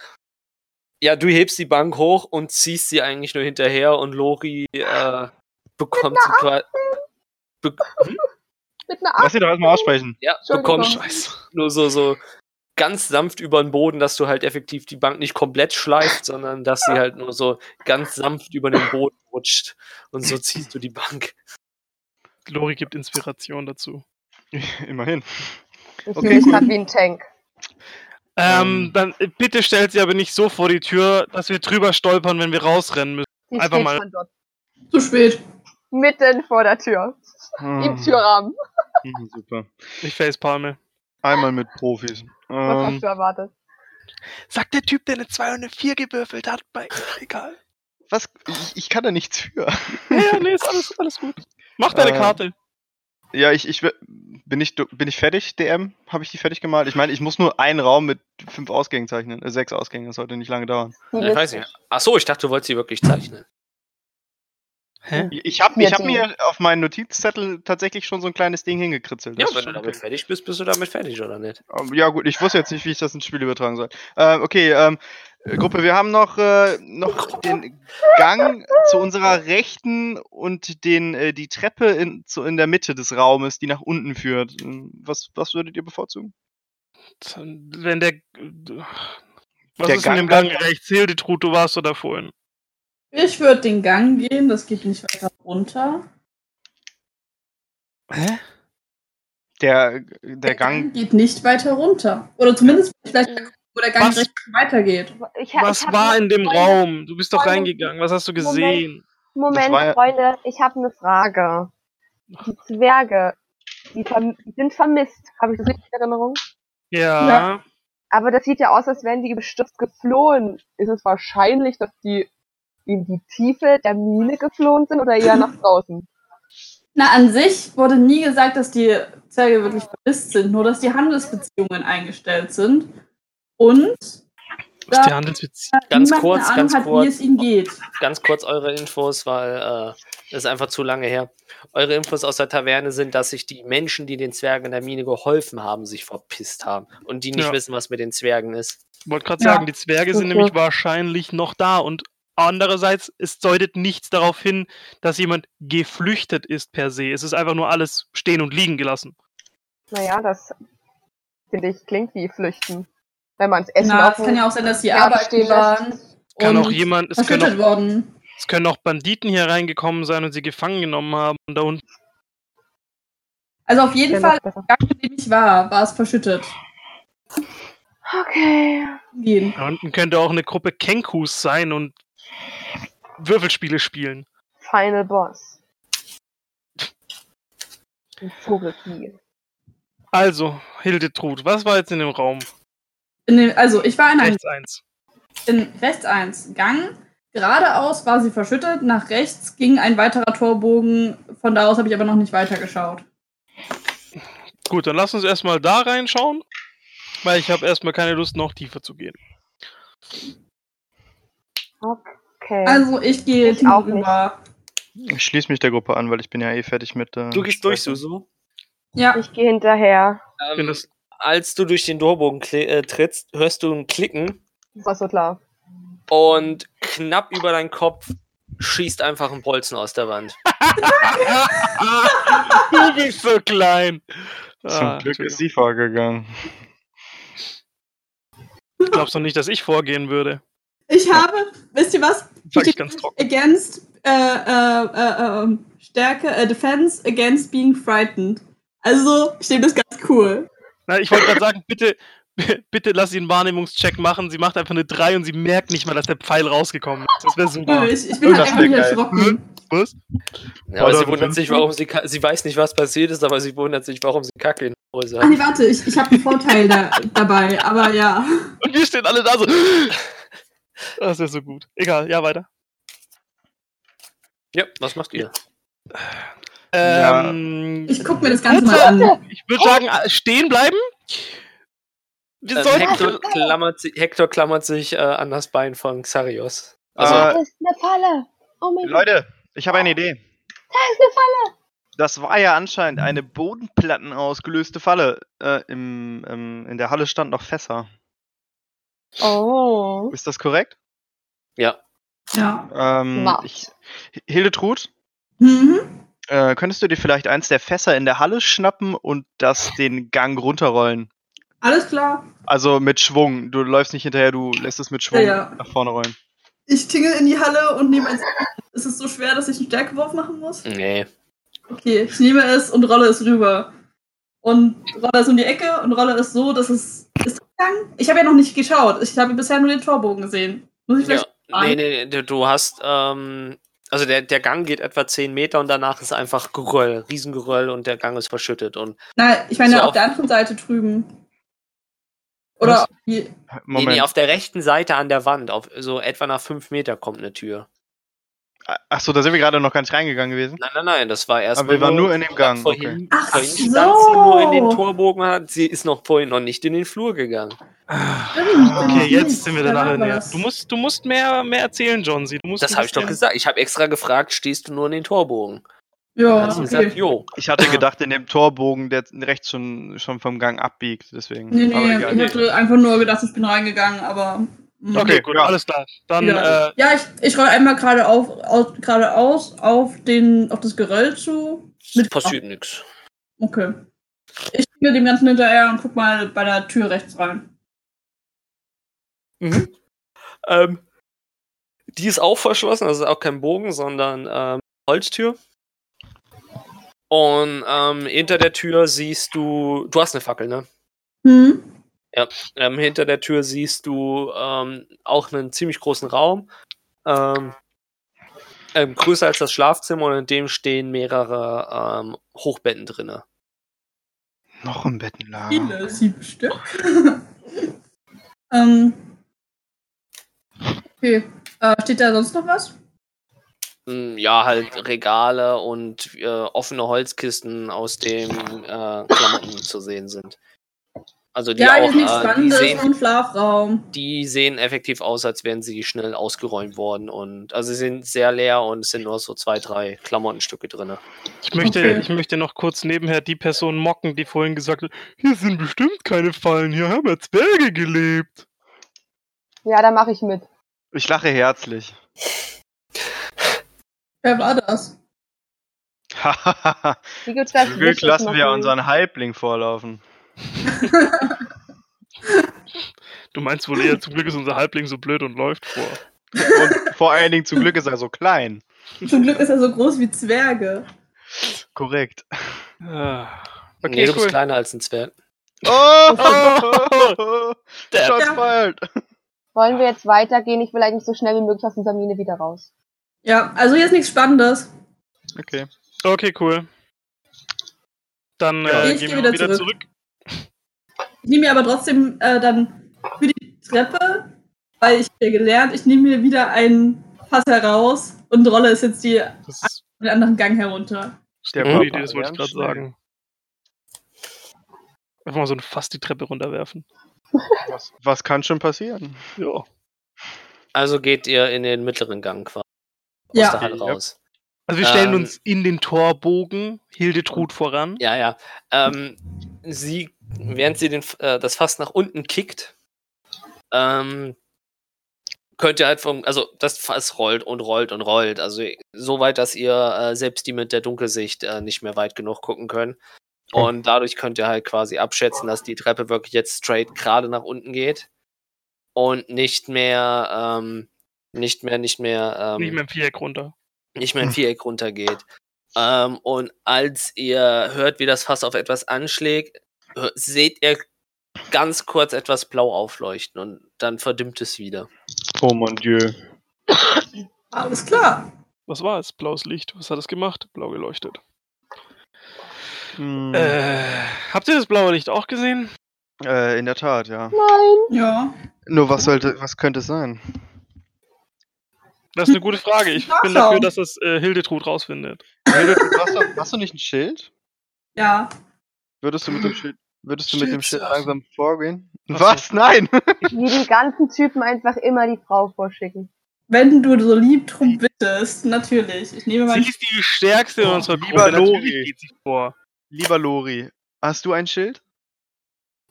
ja, du hebst die Bank hoch und ziehst sie eigentlich nur hinterher und Lori äh, bekommt sie quasi. Be hm? Mit einer Lass sie doch erstmal aussprechen. ja, bekommst Scheiße. nur so, so ganz sanft über den Boden, dass du halt effektiv die Bank nicht komplett schleift, sondern dass sie halt nur so ganz sanft über den Boden rutscht. Und so ziehst du die Bank. Lori gibt Inspiration dazu. *laughs* Immerhin. Ich Okay, cool. gerade wie ein Tank. Ähm, Ähm. dann äh, bitte stellt sie aber nicht so vor die Tür, dass wir drüber stolpern, wenn wir rausrennen müssen. Die Einfach mal- schon dort. Zu spät. Mitten vor der Tür. Hm, Im Türrahmen. hm, Super. Ich facepalme. Einmal mit Profis. Was Ähm, hast du erwartet? Sagt der Typ, der eine 2 und eine 4 gewürfelt hat, bei egal. was? Ich, ich kann da nichts für. Ja, ja, nee, ist alles, alles gut. Mach deine Äh, Karte. Ja, ich, ich bin ich bin ich fertig, DM? Habe ich die fertig gemalt? Ich meine, ich muss nur einen Raum mit fünf Ausgängen zeichnen, äh, sechs Ausgängen, das sollte nicht lange dauern. Die Ich Liste. weiß nicht. Achso, ich dachte, du wolltest sie wirklich zeichnen. Hä? Ich habe ich hab mir auf meinen Notizzettel tatsächlich schon so ein kleines Ding hingekritzelt. Ja, wenn du damit okay. fertig bist, bist du damit fertig, oder nicht? Ähm, Ja gut, ich wusste jetzt nicht, wie ich das ins Spiel übertragen soll. Ähm, okay, ähm, äh, Gruppe, wir haben noch, äh, noch *laughs* den Gang zu unserer Rechten und den, äh, die Treppe in, zu, in der Mitte des Raumes, die nach unten führt. Ähm, Was, was würdet ihr bevorzugen? Wenn der. Was Der ist in dem Gang- Gang rechts? Hildetrud, du warst oder vorhin? Ich würde den Gang gehen, das geht nicht weiter runter. Hä? Der, der Gang, geht nicht weiter runter. Oder zumindest vielleicht, wo der Gang Was? rechts weitergeht. Ich, Was ich war in dem Freunde, Raum? Du bist doch Freunde, reingegangen. Was hast du Moment. gesehen? Moment, ja- Freunde, ich habe eine Frage. Die Zwerge, die, verm die sind vermisst. Habe ich das richtig in Erinnerung? Ja. Ja. Aber das sieht ja aus, als wären die überstürzt geflohen. Ist es wahrscheinlich, dass die in die Tiefe der Mine geflohen sind oder eher nach draußen? Na, an sich wurde nie gesagt, dass die Zwerge wirklich vermisst sind, nur dass die Handelsbeziehungen eingestellt sind. Und Was die Handelsbeziehung. Ganz kurz, ganz hat, kurz. wie es ihnen geht. Ganz kurz eure Infos, weil äh, das ist einfach zu lange her. Eure Infos aus der Taverne sind, dass sich die Menschen, die den Zwergen in der Mine geholfen haben, sich verpisst haben und die nicht Ja. wissen, was mit den Zwergen ist. Ich wollte gerade Ja. sagen, die Zwerge sind Okay. nämlich wahrscheinlich noch da und andererseits, es deutet nichts darauf hin, dass jemand geflüchtet ist per se. Es ist einfach nur alles stehen und liegen gelassen. Naja, das finde ich klingt wie Flüchten. Wenn man es Essen Na, es kann ja auch sein, dass sie arbeiten stehen waren Es kann und auch jemand, es können verschüttet auch, worden. es können auch Banditen hier reingekommen sein und sie gefangen genommen haben und da unten. Also auf jeden Fall, im Gang, in dem ich war, war es verschüttet. Okay. Gehen. Da unten könnte auch eine Gruppe Kenkus sein und Würfelspiele spielen. Final Boss. Ein Vogelkiel. Also, Hildetrud, was war jetzt in dem Raum? In dem, also ich war in einem Rechts eins. in rechts eins Gang. Geradeaus war sie verschüttet, nach rechts ging ein weiterer Torbogen. Von da aus habe ich aber noch nicht weitergeschaut. Gut, dann lass uns erstmal da reinschauen, weil ich habe erstmal keine Lust, noch tiefer zu gehen. Okay. Also ich gehe Ich auch rüber. ich schließe mich der Gruppe an, weil ich bin ja eh fertig mit. Äh, Du gehst durch, Susu. Ja, ich gehe hinterher. Ähm, das, als du durch den Torbogen kli- äh, trittst, hörst du ein Klicken Das war so klar. und knapp über deinen Kopf schießt einfach ein Bolzen aus der Wand. du bist so klein. *laughs* Zum Ah, Glück ist sie vorgegangen. Du glaubst doch nicht, dass ich vorgehen würde. ich habe, wisst ihr was? Sag ich ganz trocken. Against äh, äh, äh, ähm, Stärke, äh, Defense against being frightened. Also, ich nehme das ganz cool. Na, ich wollte gerade sagen, bitte, *laughs* bitte lass sie einen Wahrnehmungscheck machen. Sie macht einfach eine 3 und sie merkt nicht mal, dass der Pfeil rausgekommen ist. Das wäre super. Ich, ich bin Das halt einfach nicht erschrocken. Was? Ja, aber Oder sie wundert sich, warum sie sie weiß nicht, was passiert ist, aber sie wundert sich, warum sie Kacke in der Hose Ah, hat. nee, warte, ich, ich habe einen Vorteil da, dabei, aber ja. Und wir stehen alle da so. Das ist ja so gut. Egal, ja, weiter. Ja, was macht ihr? Ja. Ähm, Ich guck mir das Ganze mal an. ich würde sagen, äh, stehen bleiben. Wir Ähm, sollten. Hector, *laughs* klammert, Hector klammert sich äh, an das Bein von Xarios. Also, Äh, Das ist eine Falle. Oh mein Gott, Leute, ich habe eine Idee. das ist eine Falle. Das war ja anscheinend eine Bodenplatten ausgelöste Falle. Äh, im, im, in der Halle stand noch Fässer. Oh. Ist das korrekt? ja. Ja. Ähm, ich, Hildetrud, Mhm. äh, könntest du dir vielleicht eins der Fässer in der Halle schnappen und das den Gang runterrollen? Alles klar. Also mit Schwung. Du läufst nicht hinterher, du lässt es mit Schwung Ja, ja. nach vorne rollen. Ich tingle in die Halle und nehme es. Ist es so schwer, dass ich einen Stärkewurf machen muss? Nee. Okay, ich nehme es und rolle es rüber. Und rolle es um die Ecke und rolle es so, dass es. Ist Gang? Ich habe ja noch nicht geschaut. Ich habe bisher nur den Torbogen gesehen. Muss ich Ja. vielleicht. Nee, nee, nee, du- hast, ähm, also der, der Gang geht etwa 10 Meter und danach ist einfach Geröll, Riesengeröll und der Gang ist verschüttet. Und Nein, ich meine So auf auf- der anderen Seite drüben. Oder wie, nee, Moment. nee, auf der rechten Seite an der Wand, auf so etwa nach 5 Meter kommt eine Tür. Achso, da sind wir gerade noch gar nicht reingegangen gewesen. Nein, nein, nein, das war erst Aber wir waren nur in dem Gang, Vorhin, Ach vorhin so. stand sie nur in den Torbogen, hat, sie ist noch vorhin noch nicht in den Flur gegangen. Stimmt, Okay, jetzt sind wir dann Da alle näher. Du musst, du musst mehr, mehr erzählen. Du musst Das habe ich doch gesagt. Ich habe extra gefragt, stehst du nur in den Torbogen? Ja, okay. gesagt, jo. Ich hatte gedacht, in dem Torbogen, der rechts schon, schon vom Gang abbiegt, deswegen. Nee, Aber nee, egal. ich hatte einfach nur gedacht, ich bin reingegangen, aber. Mm, Okay, gut, Ja. alles klar. Dann, wieder. äh, ja, ich, ich roll einmal gerade auf, aus, geradeaus auf, den, auf das Geröll zu. Mit Passiert nix. Okay. Ich gehe dem Ganzen hinterher und guck mal bei der Tür rechts rein. Mhm. Ähm, die ist auch verschlossen, also ist auch kein Bogen, sondern ähm, Holztür. Und ähm, hinter der Tür siehst du, du hast eine Fackel, ne? Hm? Ähm, hinter der Tür siehst du ähm, auch einen ziemlich großen Raum. Ähm, ähm, größer als das Schlafzimmer und in dem stehen mehrere ähm, Hochbetten drinne. Noch ein Bettenlager. Viele, sieben Stück. *laughs* ähm. Okay. Äh, steht da sonst noch was? Mm, Ja, halt Regale und äh, offene Holzkisten, aus dem äh, Klamotten zu sehen sind. Also die ja, auch, ist nichts äh, die, sehen, die sehen effektiv aus, als wären sie schnell ausgeräumt worden. Und also sie sind sehr leer und es sind nur so zwei, drei Klamottenstücke drin. ich, möchte, Okay. ich möchte noch kurz nebenher die Person mocken, die vorhin gesagt hat, hier sind bestimmt keine Fallen, hier haben ja Zwerge gelebt. Ja, da mache ich mit. Ich lache herzlich. Wer war das? *laughs* Hahaha. Glück lassen wir unseren Halbling vorlaufen. Du meinst wohl eher, zum Glück ist unser Halbling so blöd und läuft vor. Und vor allen Dingen zum Glück ist er so klein. Zum Glück ist er so groß wie Zwerge. Korrekt. Ah, Okay, nee, du bist cool. kleiner als ein Zwerg. Oh! Shots Ja. fired! Wollen wir jetzt weitergehen? Ich will eigentlich so schnell wie möglich aus dieser Mine wieder raus. Ja, also hier ist nichts Spannendes. Okay. Okay, cool. Dann Ja, äh, ich gehen geh wir wieder wieder, zurück. zurück. Ich nehme mir aber trotzdem äh, dann für die Treppe, weil ich ja gelernt, ich nehme mir wieder ein Fass heraus und rolle es jetzt die, den anderen Gang herunter. Der Mhm. Idee, das wollte ich gerade sagen. Einfach mal so ein Fass die Treppe runterwerfen. *laughs* Was, was kann schon passieren? Ja. Also geht ihr in den mittleren Gang quasi aus Ja. der Halle raus. Also wir stellen Ähm, uns in den Torbogen, Hildetrud voran. Ja, ja. Ähm, sie, während sie den, äh, das Fass nach unten kickt, ähm, könnt ihr halt vom, also das Fass rollt und rollt und rollt. Also so weit, dass ihr äh, selbst die mit der Dunkelsicht äh, nicht mehr weit genug gucken können. Und dadurch könnt ihr halt quasi abschätzen, dass die Treppe wirklich jetzt straight gerade nach unten geht. Und nicht mehr, ähm, nicht mehr, nicht mehr, ähm, Nicht mehr im Viereck runter. nicht mehr in Viereck runtergeht. Ähm, und als ihr hört, wie das Fass auf etwas anschlägt, seht ihr ganz kurz etwas blau aufleuchten und dann verdimmt es wieder. Oh mon Dieu. Alles klar. Was war es? Blaues Licht. Was hat es gemacht? Blau geleuchtet. Hm, Äh, habt ihr das blaue Licht auch gesehen? äh, in der Tat, ja. Nein. Ja. Nur was sollte, was könnte es sein? Das ist eine gute Frage. Ich bin dafür, dass das äh, Hildetrud rausfindet. hast, du, hast du nicht ein Schild? Ja. Würdest du mit dem Schild, würdest du mit dem Schild langsam vorgehen? Ach so. Was? Nein! Wie die ganzen Typen einfach immer die Frau vorschicken. Wenn du so lieb drum bittest, natürlich. Ich nehme Sie ist die stärkste in Oh, unserer lieber Gruppe. Lori. Natürlich geht sie vor. Lieber Lori, hast du ein Schild?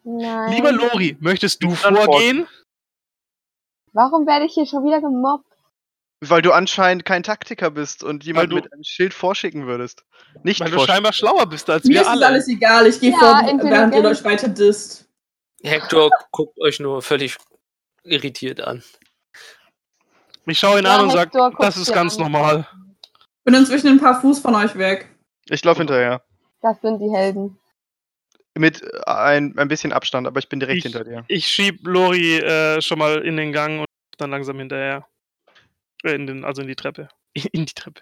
Nein. Lieber Lori, möchtest du vorgehen? Warum werde ich hier schon wieder gemobbt? Weil du anscheinend kein Taktiker bist und jemand mit einem Schild vorschicken würdest. Nicht Weil du scheinbar schlauer bist als Mir wir ist es alle. alles egal. Ich gehe Ja, vor, während ihr euch weiter disst. Hector guckt euch nur völlig irritiert an. Ich schaue ihn Ja, an und sage, das ist ganz an. normal. Bin inzwischen ein paar Fuß von euch weg. Ich laufe hinterher. Das sind die Helden. Mit äh, ein, ein bisschen Abstand, aber ich bin direkt Ich- hinter dir. Ich schieb Lori äh, schon mal in den Gang und dann langsam hinterher. Äh, in den, also in die Treppe. *laughs* In die Treppe.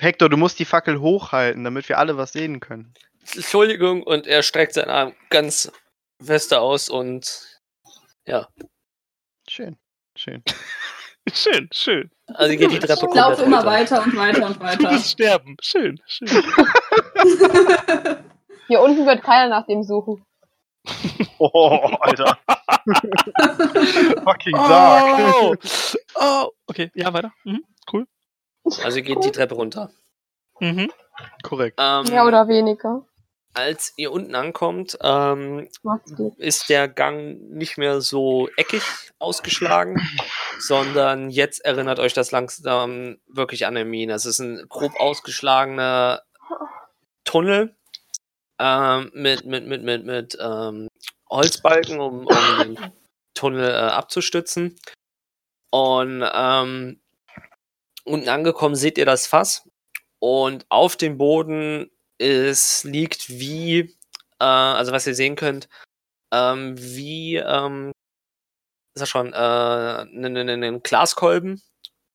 Hector, du musst die Fackel hochhalten, damit wir alle was sehen können. Entschuldigung, und er streckt seinen Arm ganz fester aus und Schön. Schön. *laughs* Schön, schön. also geht die Treppe Ich laufe immer weiter und weiter und *laughs* Du weiter. wirst sterben. Schön, schön. Hier unten wird keiner nach dem suchen. *laughs* Oh, Alter. *laughs* Fucking dark. Oh, oh. Okay, ja, weiter. Mhm. Cool. Also geht die Treppe runter. Mhm. Korrekt. Ähm, Mehr oder weniger. als ihr unten ankommt, ähm, ist der Gang nicht mehr so eckig ausgeschlagen, sondern jetzt erinnert euch das langsam wirklich an eine Mine. Es ist ein grob ausgeschlagener Tunnel ähm, mit, mit, mit, mit, mit ähm, Holzbalken, um, um den Tunnel äh, abzustützen. Und ähm, unten angekommen seht ihr das Fass und auf dem Boden es liegt wie, äh, also was ihr sehen könnt, ähm, wie, ähm, ist das schon, äh, einen ein, ein Glaskolben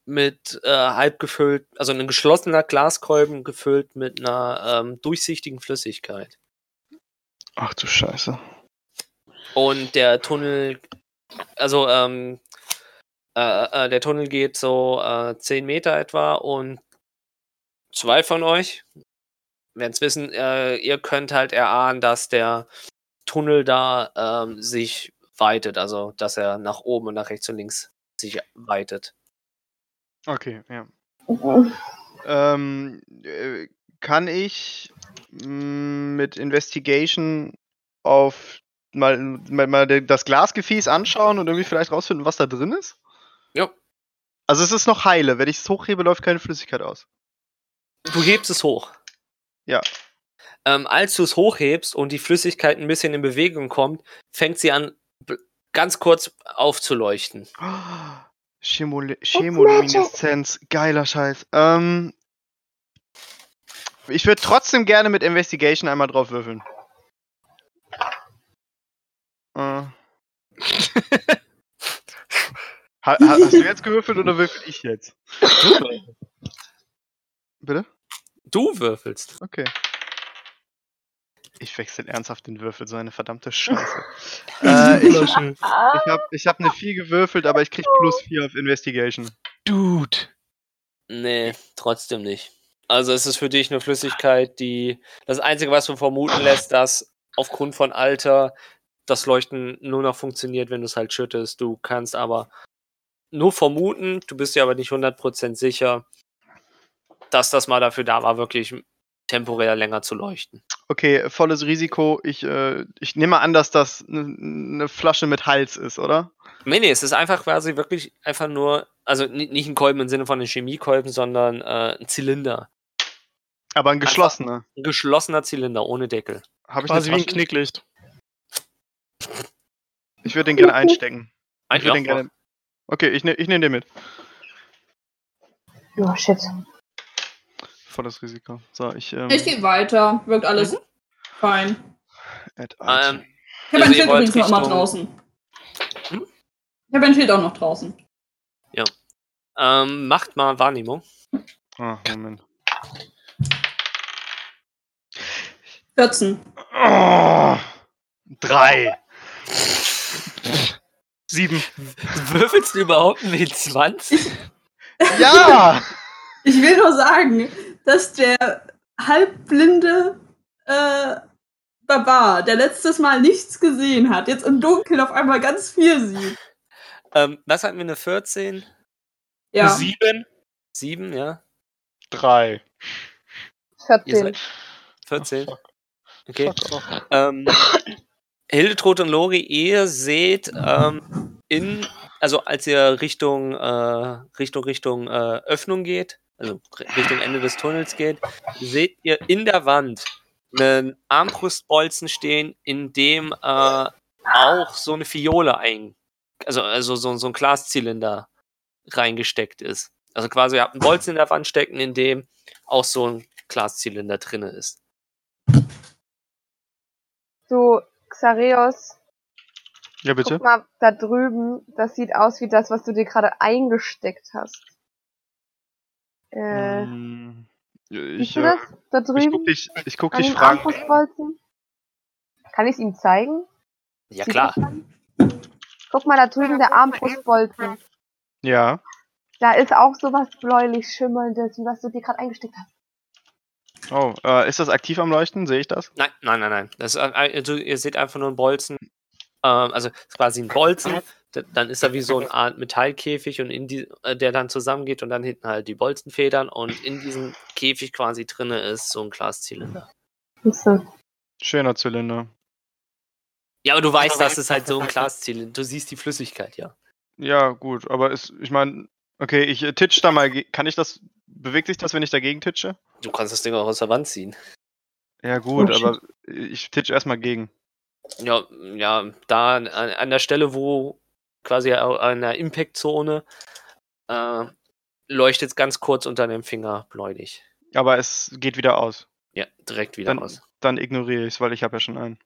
mit äh, halb gefüllt, also ein geschlossener Glaskolben gefüllt mit einer ähm, durchsichtigen Flüssigkeit. Ach du Scheiße. Und der Tunnel, also ähm, äh, äh, der Tunnel geht so äh, 10 Meter etwa und zwei von euch werden es wissen, äh, ihr könnt halt erahnen, dass der Tunnel da ähm, sich weitet, also dass er nach oben und nach rechts und links sich weitet. Okay, ja. *laughs* Ähm, äh, kann ich mh, mit Investigation auf mal, mal, mal das Glasgefäß anschauen und irgendwie vielleicht rausfinden, was da drin ist? Ja. Also es ist noch heile. Wenn ich es hochhebe, läuft keine Flüssigkeit aus. Du hebst es hoch. Ja. Ähm, als du es hochhebst und die Flüssigkeit ein bisschen in Bewegung kommt, fängt sie an, ganz kurz aufzuleuchten. *gasps* Chemole Chemolumineszenz, geiler Scheiß. Ähm, ich würde trotzdem gerne mit Investigation einmal drauf würfeln. Äh. *laughs* ha, ha, hast du jetzt gewürfelt oder würfel ich jetzt? Bitte? Du würfelst. Okay. Ich wechsle ernsthaft den Würfel, so eine verdammte *laughs* Scheiße. *laughs* äh, ich ich habe ich hab eine 4 gewürfelt, aber ich krieg plus 4 auf Investigation. Dude. Nee, trotzdem nicht. Also es ist für dich eine Flüssigkeit, die das Einzige, was du vermuten lässt, dass aufgrund von Alter das Leuchten nur noch funktioniert, wenn du es halt schüttest. Du kannst aber nur vermuten, du bist dir aber nicht 100% sicher, dass das mal dafür da war, wirklich temporär länger zu leuchten. Okay, volles Risiko. Ich, äh, ich nehme an, dass das eine ne Flasche mit Hals ist, oder? Nee, nee, es ist einfach quasi wirklich einfach nur, also ni- nicht ein Kolben im Sinne von einem Chemiekolben, sondern äh, ein Zylinder. Aber ein geschlossener. Ein geschlossener Zylinder ohne Deckel. Habe ich Quasi wie ein? Knicklicht. Ich würde den gerne einstecken. Ein Ich würde den gerne. Okay, ich, ne, ich nehme den mit. oh shit. Volles Risiko. So, ich. Ähm, Ich gehe weiter. Wirkt alles fein. add Ähm. Ich habe Also ein Schild übrigens noch mal draußen. Hm? Ich habe ein Schild auch noch draußen. Ähm, macht mal Wahrnehmung. Ah, Moment. 14. Oh, drei. Sieben. Würfelst du überhaupt einen W20? Ja! *laughs* Ich will nur sagen, dass der halbblinde äh, Barbar, der letztes Mal nichts gesehen hat, jetzt im Dunkeln auf einmal ganz viel sieht. ähm, was hatten wir, eine 14? Ja. Sieben. 7, ja? Drei. Ihr 14. seid 14? Okay. Fuck. Ähm, Hildetrud und Lori, ihr seht ähm, in, also als ihr Richtung, äh, Richtung, Richtung äh, Öffnung geht, also Richtung Ende des Tunnels geht, seht ihr in der Wand einen Armbrustbolzen stehen, in dem äh, auch so eine Fiole ein, also, also so, so ein Glaszylinder reingesteckt ist. Also quasi, ihr habt einen Bolzen in der Wand stecken, in dem auch so ein Glaszylinder drinne ist. Du, Xareus, Ja, bitte? guck mal da drüben. Das sieht aus wie das, was du dir gerade eingesteckt hast. Äh, siehst Ich, du äh, das? Da ich drüben? guck dich, ich guck dich fragen. Kann ich es ihm zeigen? Ja, klar. Guck mal da drüben, der Armbrustbolzen. Ja. Da ist auch sowas bläulich schimmerndes, wie was du dir gerade eingesteckt hast. Oh, äh, ist das aktiv am Leuchten? Sehe ich das? Nein, nein, nein, nein. Das ein- also ihr seht einfach nur einen Bolzen. Ähm, also es ist quasi ein Bolzen. Dann ist da wie so eine Art Metallkäfig und in die, äh, der dann zusammengeht und dann hinten halt die Bolzenfedern und in diesem Käfig quasi drinne ist so ein Glaszylinder. Schöner Zylinder. Ja, aber du weißt, das ist halt so ein Glaszylinder. Du siehst die Flüssigkeit, ja. Ja, gut, aber ist, ich meine, okay, ich äh, titsch da mal. Kann ich das, bewegt sich das, wenn ich dagegen titsche? Du kannst das Ding auch aus der Wand ziehen. Ja, gut, Oh, aber ich titsch erstmal gegen. Ja, ja, da an, an der Stelle, wo quasi der Impact-Zone äh, leuchtet ganz kurz unter dem Finger bläulich. Aber es geht wieder aus. Ja, direkt wieder Dann, aus. dann ignoriere ich es, weil ich habe ja schon einen.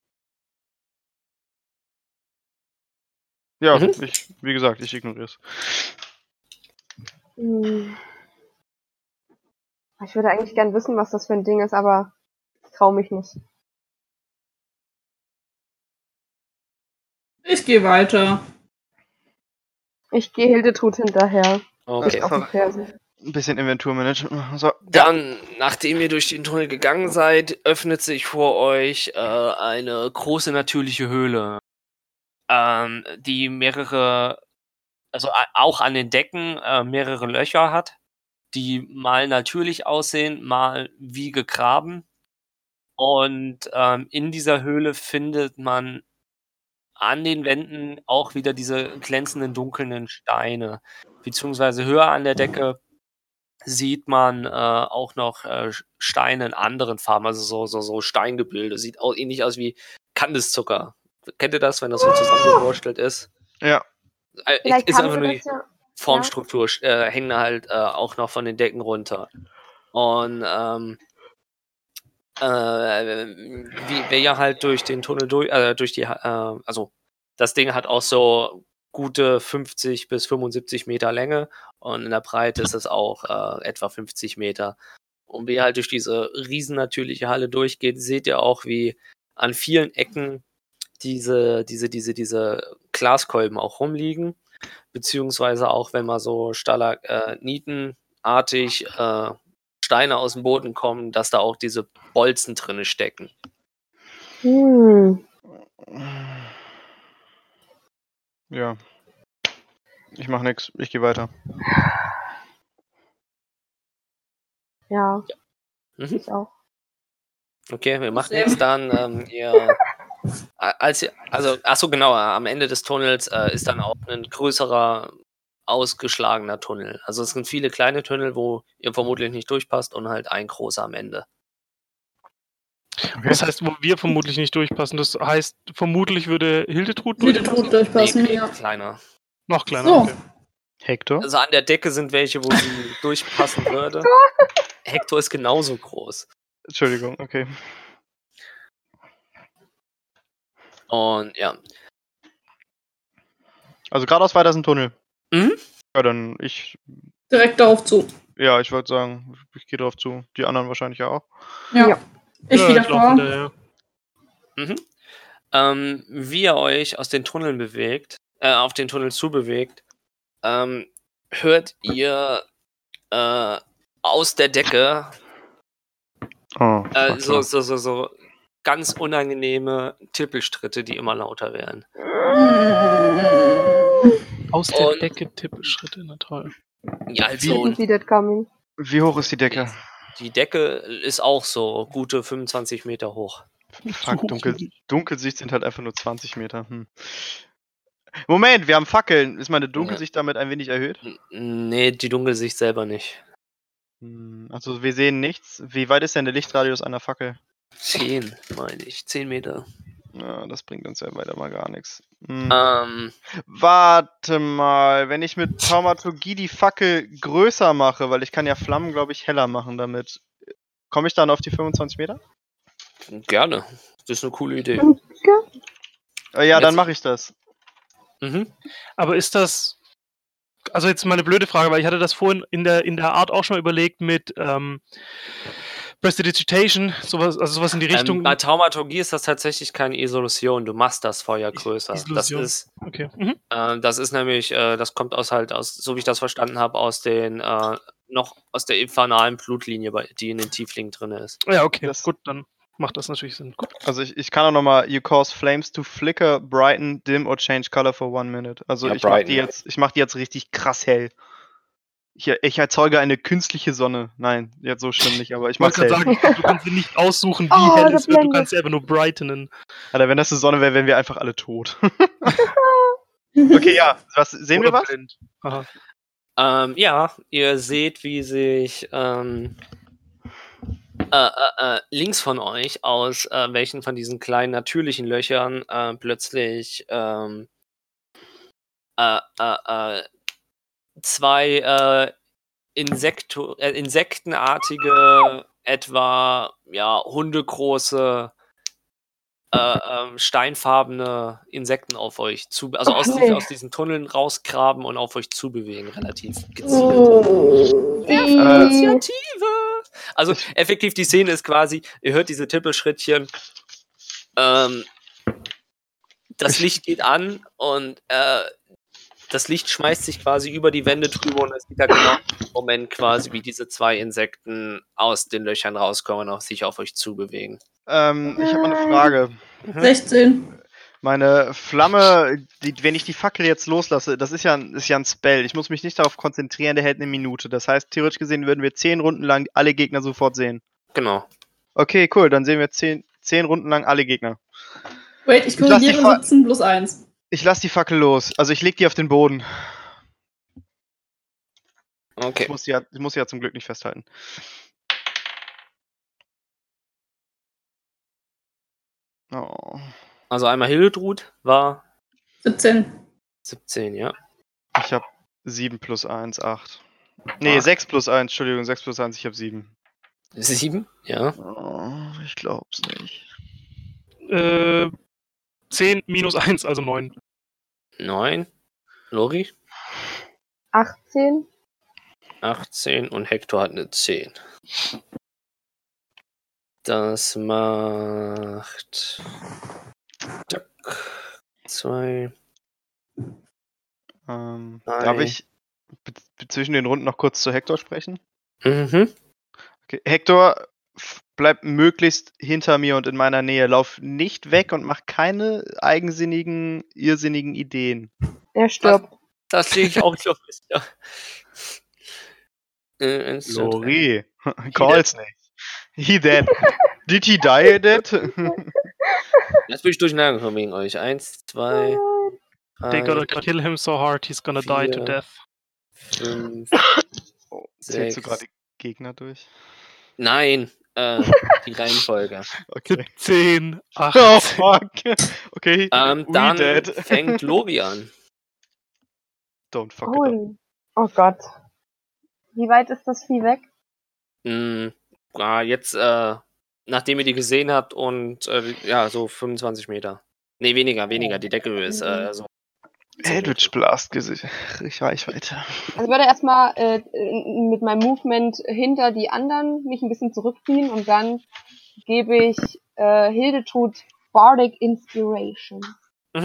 Ja, Mhm. ich, wie gesagt, ich ignoriere es. Hm. Ich würde eigentlich gern wissen, was das für ein Ding ist, aber ich trau mich nicht. Ich gehe weiter. Ich gehe Hildetrud hinterher. Okay. Ein bisschen Inventurmanagement machen. So. Dann, nachdem ihr durch den Tunnel gegangen seid, öffnet sich vor euch äh, eine große natürliche Höhle, ähm, die mehrere, also auch an den Decken äh, mehrere Löcher hat, die mal natürlich aussehen, mal wie gegraben. Und ähm, in dieser Höhle findet man an den Wänden auch wieder diese glänzenden dunklen Steine, beziehungsweise höher an der Decke sieht man äh, auch noch äh, Steine in anderen Farben, also so, so, so Steingebilde. Sieht auch ähnlich aus wie Kandiszucker. Kennt ihr das, wenn das so zusammengewurstelt ist? Ja. Äh, ist einfach nur die ja. Formstruktur, äh, hängen halt äh, auch noch von den Decken runter. Und ähm, äh, wie wir ja halt durch den Tunnel durch, äh, durch die, äh, also das Ding hat auch so gute 50 bis 75 Meter Länge und in der Breite ist es auch äh, etwa 50 Meter. Und wie ihr halt durch diese riesen natürliche Halle durchgeht, seht ihr auch, wie an vielen Ecken diese, diese, diese, diese Glaskolben auch rumliegen. Beziehungsweise auch, wenn mal so Stalagnitenartig äh, Steine aus dem Boden kommen, dass da auch diese Bolzen drinne stecken. Hm. Ja. Ich mach nix. Ich gehe weiter. Ja, Mhm. ich auch. Okay, wir machen jetzt dann ähm, ihr, *laughs* als also, ach so genau, am Ende des Tunnels äh, ist dann auch ein größerer, ausgeschlagener Tunnel. Also es sind viele kleine Tunnel, wo ihr vermutlich nicht durchpasst und halt ein großer am Ende. Das heißt, wo wir vermutlich nicht durchpassen. Das heißt, vermutlich würde Hildetrud durchpassen. Hildetrud durchpassen, Nee, ja. kleiner. Noch kleiner. So. Okay. Hector? Also an der Decke sind welche, wo sie *laughs* durchpassen würde. *laughs* Hector ist genauso groß. Entschuldigung, okay. Und ja, Also geradeaus weiter ist ein Tunnel. Mhm. Ja, dann ich Direkt darauf zu. Ja, ich würde sagen, ich gehe drauf zu. Die anderen wahrscheinlich ja auch. Ja. Ja. Ich Ja, wieder vor. Mhm. Ähm, wie ihr euch aus den Tunneln bewegt, äh, auf den Tunnel zubewegt, ähm, hört ihr äh, aus der Decke Oh, äh, so, so, so, so ganz unangenehme Tippelstritte, die immer lauter werden. Aus der Und- Decke Tippelschritte, na toll. Ja, also. Wie hoch ist die Decke? die Decke ist auch so gute 25 Meter hoch. Fuck, dunkel, Dunkelsicht sind halt einfach nur 20 Meter. Hm. Moment, wir haben Fackeln. Ist meine Dunkelsicht damit ein wenig erhöht? Nee, die Dunkelsicht selber nicht. Hm, Also wir sehen nichts. Wie weit ist denn der Lichtradius einer Fackel? 10, meine ich. 10 Meter. Ja, das bringt uns ja weiter mal gar nichts. Hm. Ähm, Warte mal, wenn ich mit Taumaturgie die Fackel größer mache, weil ich kann ja Flammen, glaube ich, heller machen damit. Komme ich dann auf die 25 Meter? gerne. Das ist eine coole Idee. Äh, ja, dann mache ich das. Mhm. Aber ist das. Also jetzt mal eine blöde Frage, weil ich hatte das vorhin in der, in der Art auch schon mal überlegt mit ähm, Prestidigitation, sowas, also sowas in die Richtung. Ähm, bei Taumaturgie ist das tatsächlich keine Isolation. Du machst das Feuer größer. Das ist, okay. Mhm. äh, das ist nämlich, äh, das kommt aus halt aus, so wie ich das verstanden habe, aus den äh, noch aus der infernalen Blutlinie, die in den Tieflingen drin ist. Ja, okay, Das- gut, dann macht das natürlich Sinn. Gut. Also ich, ich kann auch nochmal, you cause flames to flicker, brighten, dim or change color for one minute. Also Ja, ich mache die jetzt, ich mach die jetzt richtig krass hell. Ich, ich erzeuge eine künstliche Sonne. Nein, jetzt so schlimm nicht, aber ich hell. gerade sagen, du kannst dir nicht aussuchen, wie *laughs* Oh, hell es wird, du kannst sie einfach nur brightenen. Alter, wenn das eine Sonne wäre, wären wir einfach alle tot. *laughs* okay, ja. Was, sehen wir Oder was? blind. Aha. Ähm, ja, ihr seht, wie sich ähm, äh, äh, äh, links von euch aus äh, welchen von diesen kleinen natürlichen Löchern äh, plötzlich ähm, äh, äh, äh, zwei äh, Insekto äh, insektenartige, etwa ja, hundegroße, äh, ähm, steinfarbene Insekten auf euch zu, also aus, Okay. aus diesen Tunneln rausgraben und auf euch zubewegen, relativ gezielt. Oh. Initiative! Also effektiv, die Szene ist quasi, ihr hört diese Tippelschrittchen, ähm, das Licht geht an und äh, das Licht schmeißt sich quasi über die Wände drüber und es sieht da genau im Moment quasi, wie diese zwei Insekten aus den Löchern rauskommen und auf sich auf euch zubewegen. Ähm, ich habe mal eine Frage. 16. Meine Flamme, die, wenn ich die Fackel jetzt loslasse, das ist ja, ein- ist ja ein Spell. Ich muss mich nicht darauf konzentrieren, der hält eine Minute. Das heißt, theoretisch gesehen würden wir zehn Runden lang alle Gegner sofort sehen. Genau. Okay, cool, dann sehen wir zehn, zehn Runden lang alle Gegner. Wait, ich korrigiere Fa- 17 plus 1. Ich lasse die Fackel los. Also ich leg die auf den Boden. Ich Okay. muss, sie ja, ich muss sie ja zum Glück nicht festhalten. Oh. Also einmal Hildrud war 17. 17, ja. Ich habe 7 plus 1, 8. Nee, Ah. 6 plus 1, Entschuldigung, 6 plus 1, ich habe 7. 7, ja. Oh, ich glaub's nicht. Äh, 10 minus 1, also 9. 9. Lori? 18. 18 und Hector hat eine 10. Das macht. Zack. 2. Ähm, darf ich zwischen den Runden noch kurz zu Hector sprechen? Mhm. Okay. Hector, bleib möglichst hinter mir und in meiner Nähe. Lauf nicht weg und mach keine eigensinnigen, irrsinnigen Ideen. Er stirbt. Das sehe ich auch so. Ja. Äh, eins, zwei, drei. Lori, *laughs* call's nicht. He dead. Did he die dead? Jetzt bin ich durcheinander gekommen wegen euch. 1, 2, They gotta 3, kill him so hard, he's gonna die to Vier. death. 5. oh, zählst du Sechs. gerade Gegner durch? Nein, äh, *laughs* die Reihenfolge. Okay. 10, 8. Oh fuck. Okay, Ähm, dann dead. fängt *laughs* Lori an. Don't fuck it up. Oh, Gott. Wie weit ist das Vieh weg? Mm, ja, jetzt, äh, nachdem ihr die gesehen habt und äh, ja, so 25 Meter. Nee, weniger, weniger. Die Decke ist äh, so Eldritch Blast Gesicht. *laughs* Reichweite. Also würde erstmal äh, mit meinem Movement hinter die anderen mich ein bisschen zurückziehen und dann gebe ich äh, Hildetut Bardic Inspiration.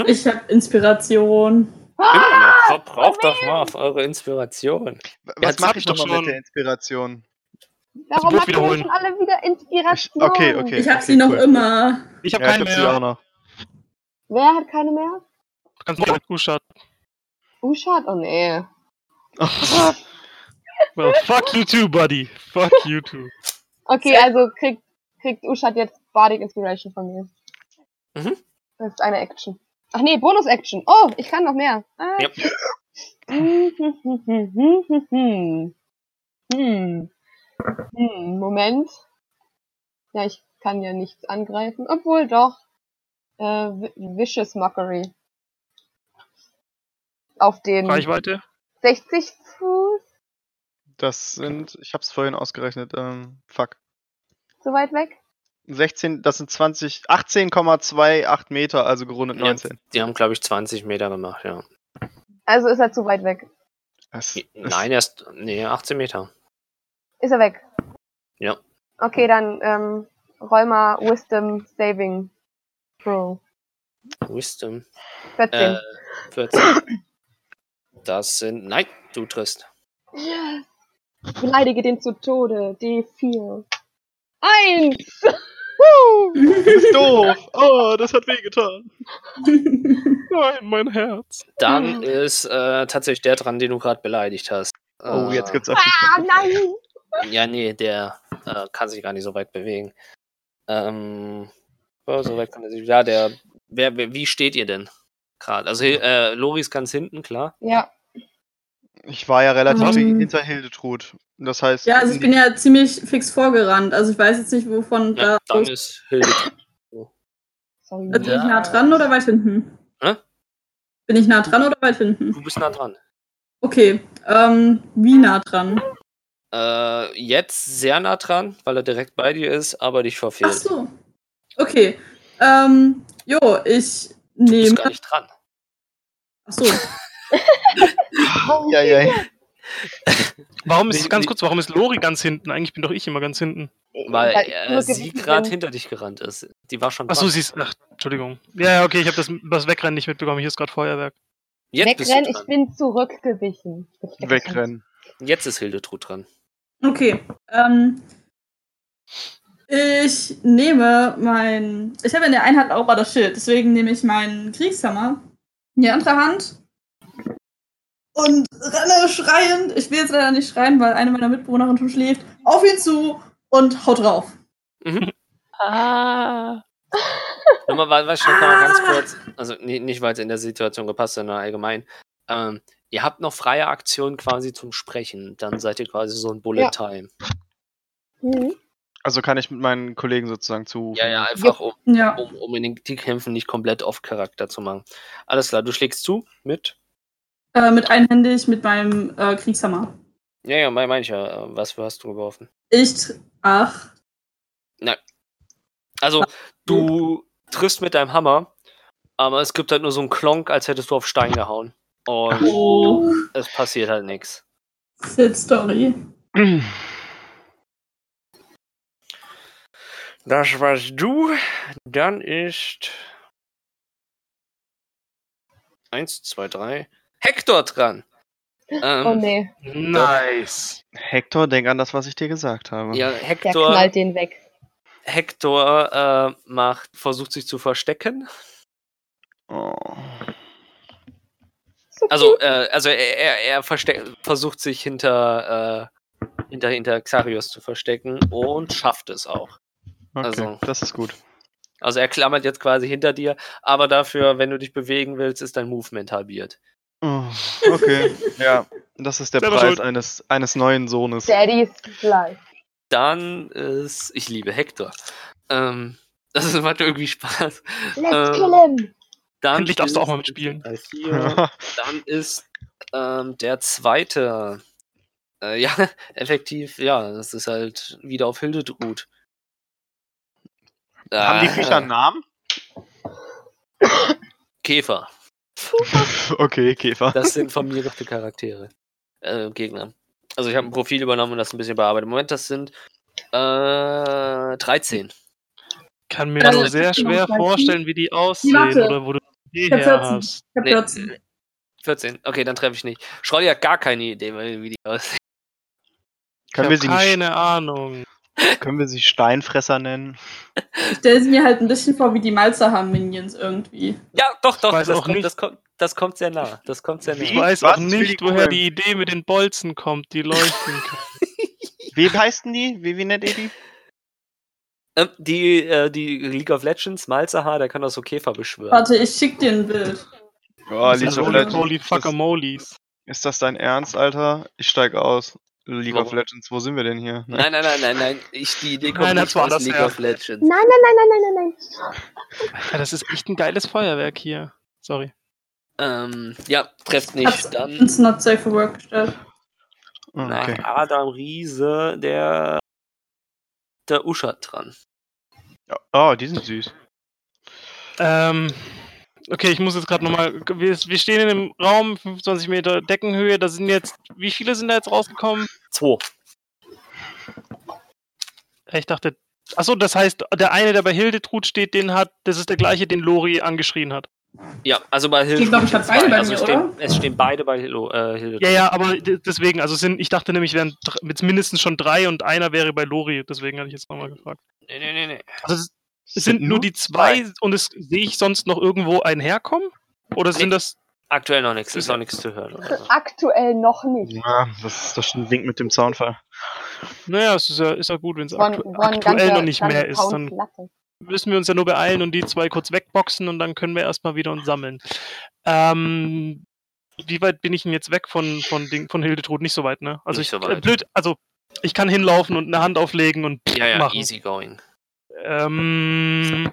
Ich habe Inspiration. Ah, Verbraucht doch mal auf eure Inspiration. Was mache ich ich doch nochmal mit der Inspiration? Warum habt ihr schon alle wieder Ich, Inspiration? okay, okay. Ich habe okay, sie noch cool. immer. Ich habe Ja, ich keinen hab sie auch mehr. noch. Wer hat keine mehr? Du kannst noch gut starten. Uschat? Oh nee. *laughs* Well, fuck you too, buddy. Fuck you too. Okay, also kriegt, kriegt Uschat jetzt Bardic Inspiration von mir. Mhm. Das ist eine Action. Ach nee, Bonus-Action. Oh, ich kann noch mehr. Ah. Ja. Hm. Hm. Hm. Moment. Ja, ich kann ja nichts angreifen. Obwohl doch. Äh, Vi- Vicious Mockery. Auf den Reichweite. 60 Fuß. Das sind, ich hab's vorhin ausgerechnet, ähm, fuck. So weit weg? 16, das sind 20, 18,28 Meter, also gerundet Ja. 19. Die haben, glaube ich, 20 Meter gemacht, ja. Also ist er zu weit weg. Das, Nein, erst, nee, 18 Meter. Ist er weg? Ja. Okay, dann ähm, roll mal Wisdom Saving Throw. Wisdom. 14. Äh, 14. Das sind, nein, du triffst. Yes. Beleidige den zu Tode. D4. Eins! Das ist doof. *laughs* Oh, das hat wehgetan. *laughs* Nein, mein Herz. Dann ist äh, tatsächlich der dran, den du gerade beleidigt hast. Oh, Äh, jetzt gibt's auf die Ah, nein! Ja, nee, der äh, kann sich gar nicht so weit bewegen. Ähm, oh, so weit kann er sich. Ja, der. Wer, wer, wie steht ihr denn? Gerade. Also, äh, Loris ganz hinten, klar. Ja, Ich war ja relativ Ähm. hinter Hildetrud. Das heißt, Ja, also ich bin ja ziemlich fix vorgerannt. Also ich weiß jetzt nicht, wovon Ja, da dann ist Hilde. sorry. Bin ich nah dran oder weit hinten? Hä? Bin ich nah dran oder weit hinten? Du bist nah dran. Okay. Ähm, wie nah dran? Äh, jetzt sehr nah dran, weil er direkt bei dir ist, aber dich Ach verfehlt. so. Okay. Ähm, jo, ich Du bist nehme. gar nicht dran. Ach so. *laughs* ja, ja. Warum ist, Nee, ganz nee. kurz, warum ist Lori ganz hinten? Eigentlich bin doch ich immer ganz hinten. Weil äh, sie gerade hinter dich gerannt ist. Die war schon Achso, sie ist. Ach, Entschuldigung. Ja, ja, okay, ich habe das, das Wegrennen nicht mitbekommen. Hier ist gerade Feuerwerk. Jetzt bist Wegrennen, ich bin zurückgewichen. Wegrennen. Jetzt ist Hildetrud dran. Okay. Ähm, ich nehme mein. Ich habe in der einen Hand auch mal das Schild, deswegen nehme ich meinen Kriegshammer in die andere Hand und renne schreiend. Ich will jetzt leider nicht schreien, weil eine meiner Mitbewohnerinnen schon schläft. Auf ihn zu und haut drauf. Ah. Nochmal, wa- was noch mal ganz kurz, also nicht, weil es in der Situation gepasst hat, sondern allgemein. Ähm, ihr habt noch freie Aktionen quasi zum Sprechen. Dann seid ihr quasi so ein Bullet Ja. Time. Mhm. Also kann ich mit meinen Kollegen sozusagen zu. Ja, ja, einfach um, Ja. um, um in den Kämpfen nicht komplett off-Charakter zu machen. Alles klar, du schlägst zu mit. Äh, mit einhändig mit meinem äh, Kriegshammer. Ja, ja, mein, mein ich ja. äh, Was für hast du geworfen? Ich. tr- Ach. Also, du triffst mit deinem Hammer, aber es gibt halt nur so einen Klonk, als hättest du auf Stein gehauen. Und Oh. es passiert halt nichts. Sad Story. *clears throat* Das warst du. Dann ist. Eins, zwei, drei. Hector dran. *gasps* Ähm, Oh nee, Nice. Hector, denk an das, was ich dir gesagt habe. Ja, der Hector, knallt den weg. Hector äh, macht, versucht sich zu verstecken. Oh. So Also, äh, also er, er, er versucht sich hinter, äh, hinter, hinter Xarius zu verstecken und schafft es auch. Okay, Also- das ist gut. Also er klammert jetzt quasi hinter dir, aber dafür, wenn du dich bewegen willst, ist dein Movement halbiert. Oh, okay, *laughs* ja. Das ist der Selber Preis schuld. eines, eines neuen Sohnes. Daddy's Life. Dann ist. Ich liebe Hector. Ähm, *laughs* das macht irgendwie Spaß. Let's Ähm, kill him! Dann Endlich darfst du auch mal ist- mitspielen. *laughs* Dann ist ähm, der zweite. Äh, ja, effektiv, ja, das ist halt wieder auf Hildedrut. Haben die Äh, Viecher einen Namen? Käfer. Okay, Käfer. Das sind von mir gemachte Charaktere. Äh, Gegner. Also ich habe ein Profil übernommen und das ein bisschen bearbeitet. Im Moment, das sind äh, 13. Kann mir Also, nur sehr schwer vorstellen, wie die aussehen warte. oder wo du die Ich her 14. hast. Ich hab Nee, 14. äh, 14. Okay, dann treffe ich nicht. Schrolli hat gar keine Idee, wie die aussehen. Ich Können hab wir, sie nicht, keine Ahnung. Können wir sie Steinfresser nennen? Ich stelle es mir halt ein bisschen vor wie die Malzerham-Minions irgendwie. Ja, doch, doch. Das auch kommt, nicht- das, kommt, das kommt sehr nah. Das kommt sehr nah. Ich weiß Was? auch Das nicht, ich woher die Idee mit den Bolzen kommt, die leuchten können. *laughs* Wie heißen die? Wie, wie nennt ihr die? Ähm, die, äh, die League of Legends, Malzerhaar, der kann auch so Käfer beschwören. Warte, ich schick dir ein Bild. Oh, Das League of holy, Legends. holy Ist fucker das, molies. ist das dein Ernst, Alter? Ich steig aus. League of? Legends, wo sind wir denn hier? Nein, nein, nein, nein, nein. Ich, die Idee kommt Nein, das nicht war aus das League her. of Legends. Nein, nein, nein, nein, nein, nein, nein. Ja, das ist echt ein geiles Feuerwerk hier. Sorry. Ähm, ja, trefft nicht. Dann ins Not Safe for Work gestellt. Nach okay. Adam Riese, der der Usha dran. Oh, die sind süß. Ähm, okay, ich muss jetzt gerade nochmal. Wir, wir stehen in einem Raum, 25 Meter Deckenhöhe. Da sind jetzt. Wie viele sind da jetzt rausgekommen? Zwei. Ich dachte. Achso, das heißt, der eine, der bei Hildetrud steht, den hat. Das ist der gleiche, den Lori angeschrien hat. Ja, also bei Hilde. Ich glaub, ich hab beide bei also mir, stehen, oder? Es stehen beide bei Hilo, äh, Hilde. Ja, ja, aber deswegen, also sind, ich dachte nämlich, wären jetzt mindestens schon drei und einer wäre bei Lori. Deswegen hatte ich jetzt nochmal gefragt. Nee, nee, nee, nee. Also es, sind nur die zwei und es sehe ich sonst noch irgendwo ein herkommen? Oder sind Nee. das. Aktuell noch nichts, ist noch nichts zu hören. Oder so. Aktuell noch nicht. Ja, das ist doch schon ein Wink mit dem Zaunfall. Naja, es ist ja, ist ja gut, wenn es aktu aktuell noch nicht mehr ist. Dann müssen wir uns ja nur beeilen und die zwei kurz wegboxen und dann können wir erstmal wieder uns sammeln. Ähm, wie weit bin ich denn jetzt weg von, von, Ding, von Hildetrud? Nicht so weit, ne? Also Nicht ich, so äh, weit. blöd, also ich kann hinlaufen und eine Hand auflegen und Ja, ja, machen. easy going. Ähm,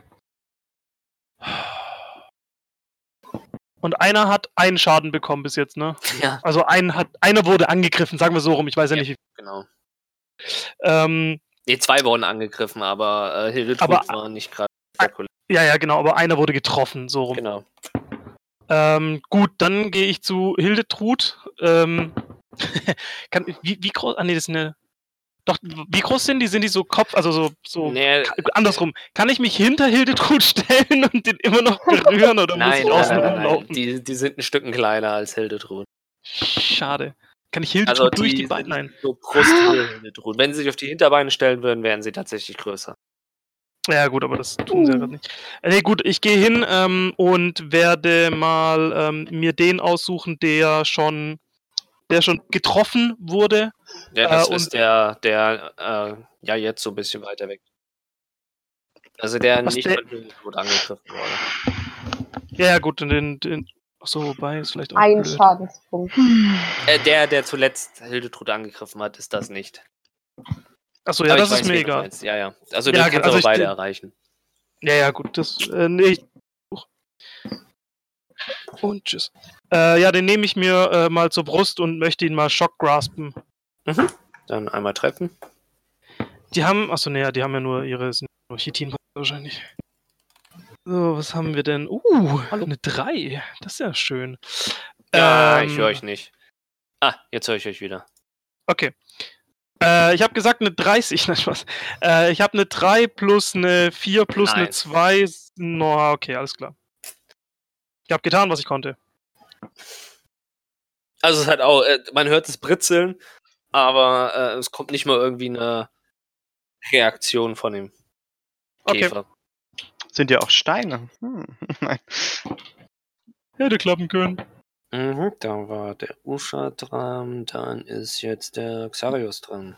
und einer hat einen Schaden bekommen bis jetzt, ne? Ja, Also ein hat, einer wurde angegriffen, sagen wir so rum, ich weiß ja, Ja. nicht. Wie, genau. ähm, Nee, zwei wurden angegriffen, aber äh, Hildetrud Aber- war nicht gerade spektakulär. ja, ja, genau, aber einer wurde getroffen, so rum. Genau. Ähm, gut, dann gehe ich zu Hildetrud. Ähm, *laughs* kann, wie, wie groß? Ah, nee, das ist eine. Doch, wie groß sind die? Sind die so Kopf, also so, so Nee, ka- andersrum. Kann ich mich hinter Hildetrud stellen und den immer noch *laughs* berühren oder muss nein, ich nein, außen nein, nein? Die, die sind ein Stück kleiner als Hildetrud. Schade. Kann ich Hildetrud Also durch die Beine? Nein. So Hildetrud. Wenn sie sich auf die Hinterbeine stellen würden, wären sie tatsächlich größer. Ja, gut, aber das tun sie ja gerade nicht. Äh, nee, gut, ich gehe hin ähm, und werde mal ähm, mir den aussuchen, der schon, der schon getroffen wurde. Ja, das Äh, ist der, der äh, ja jetzt so ein bisschen weiter weg. Also der nicht der- von Hildetrud angegriffen wurde. Ja, ja, gut, und den, den Achso, wobei ist vielleicht auch. Ein blöd. Schadenspunkt. Äh, der, der zuletzt Hildetrud angegriffen hat, ist das nicht. Achso, ja, Aber das ist weiß, meinst. Ja, ja. Also Ja, den kannst also beide erreichen. Ja, ja, gut, das. Äh, nee. ich- Und tschüss. Äh, ja, den nehme ich mir äh, mal zur Brust und möchte ihn mal Schock graspen. Dann einmal treffen. Die haben, achso, nee, ja, die haben ja nur ihre sind nur Chitin wahrscheinlich. So, was haben wir denn? Uh, eine 3. Das ist ja schön. Ja, Ähm, ich höre euch nicht. Ah, jetzt höre ich euch wieder. Okay. Äh, ich habe gesagt eine 30, *laughs* nein, Spaß. Äh, ich habe eine 3 plus eine 4 plus eine Nein. 2. No, okay, alles klar. Ich habe getan, was ich konnte. Also es hat auch, äh, man hört es britzeln, aber äh, es kommt nicht mal irgendwie eine Reaktion von dem Okay. Käfer. Sind ja auch Steine. Hm. *laughs* Nein. Hätte klappen können. Mhm, da war der Usha dran, dann ist jetzt der Xarius dran.